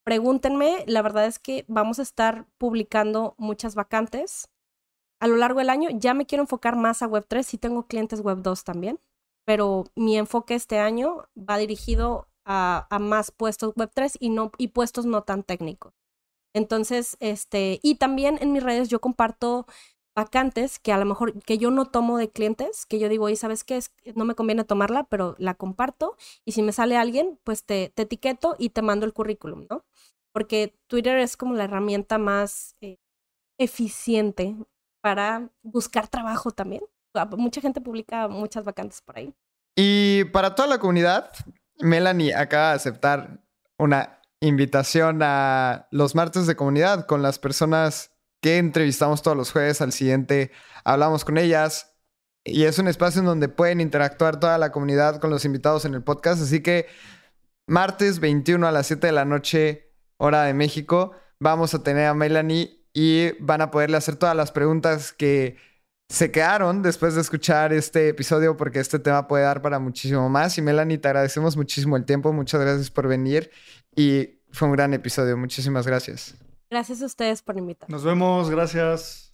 pregúntenme. La verdad es que vamos a estar publicando muchas vacantes a lo largo del año. Ya me quiero enfocar más a Web3. Sí tengo clientes Web2 también. Pero mi enfoque este año va dirigido a, a más puestos Web3 y, no, y puestos no tan técnicos. Entonces, este, y también en mis redes yo comparto vacantes que a lo mejor que yo no tomo de clientes, que yo digo, y sabes qué, es, no me conviene tomarla, pero la comparto y si me sale alguien, pues te, te etiqueto y te mando el currículum, ¿no? Porque Twitter es como la herramienta más eh, eficiente para buscar trabajo también. Mucha gente publica muchas vacantes por ahí. Y para toda la comunidad, Melanie acaba de aceptar una invitación a los martes de comunidad con las personas que entrevistamos todos los jueves. Al siguiente hablamos con ellas y es un espacio en donde pueden interactuar toda la comunidad con los invitados en el podcast. Así que martes 21 a las 7 de la noche, hora de México, vamos a tener a Melanie y van a poderle hacer todas las preguntas que se quedaron después de escuchar este episodio porque este tema puede dar para muchísimo más. Y Melanie, te agradecemos muchísimo el tiempo. Muchas gracias por venir y fue un gran episodio. Muchísimas gracias. Gracias a ustedes por invitarme. Nos vemos, gracias.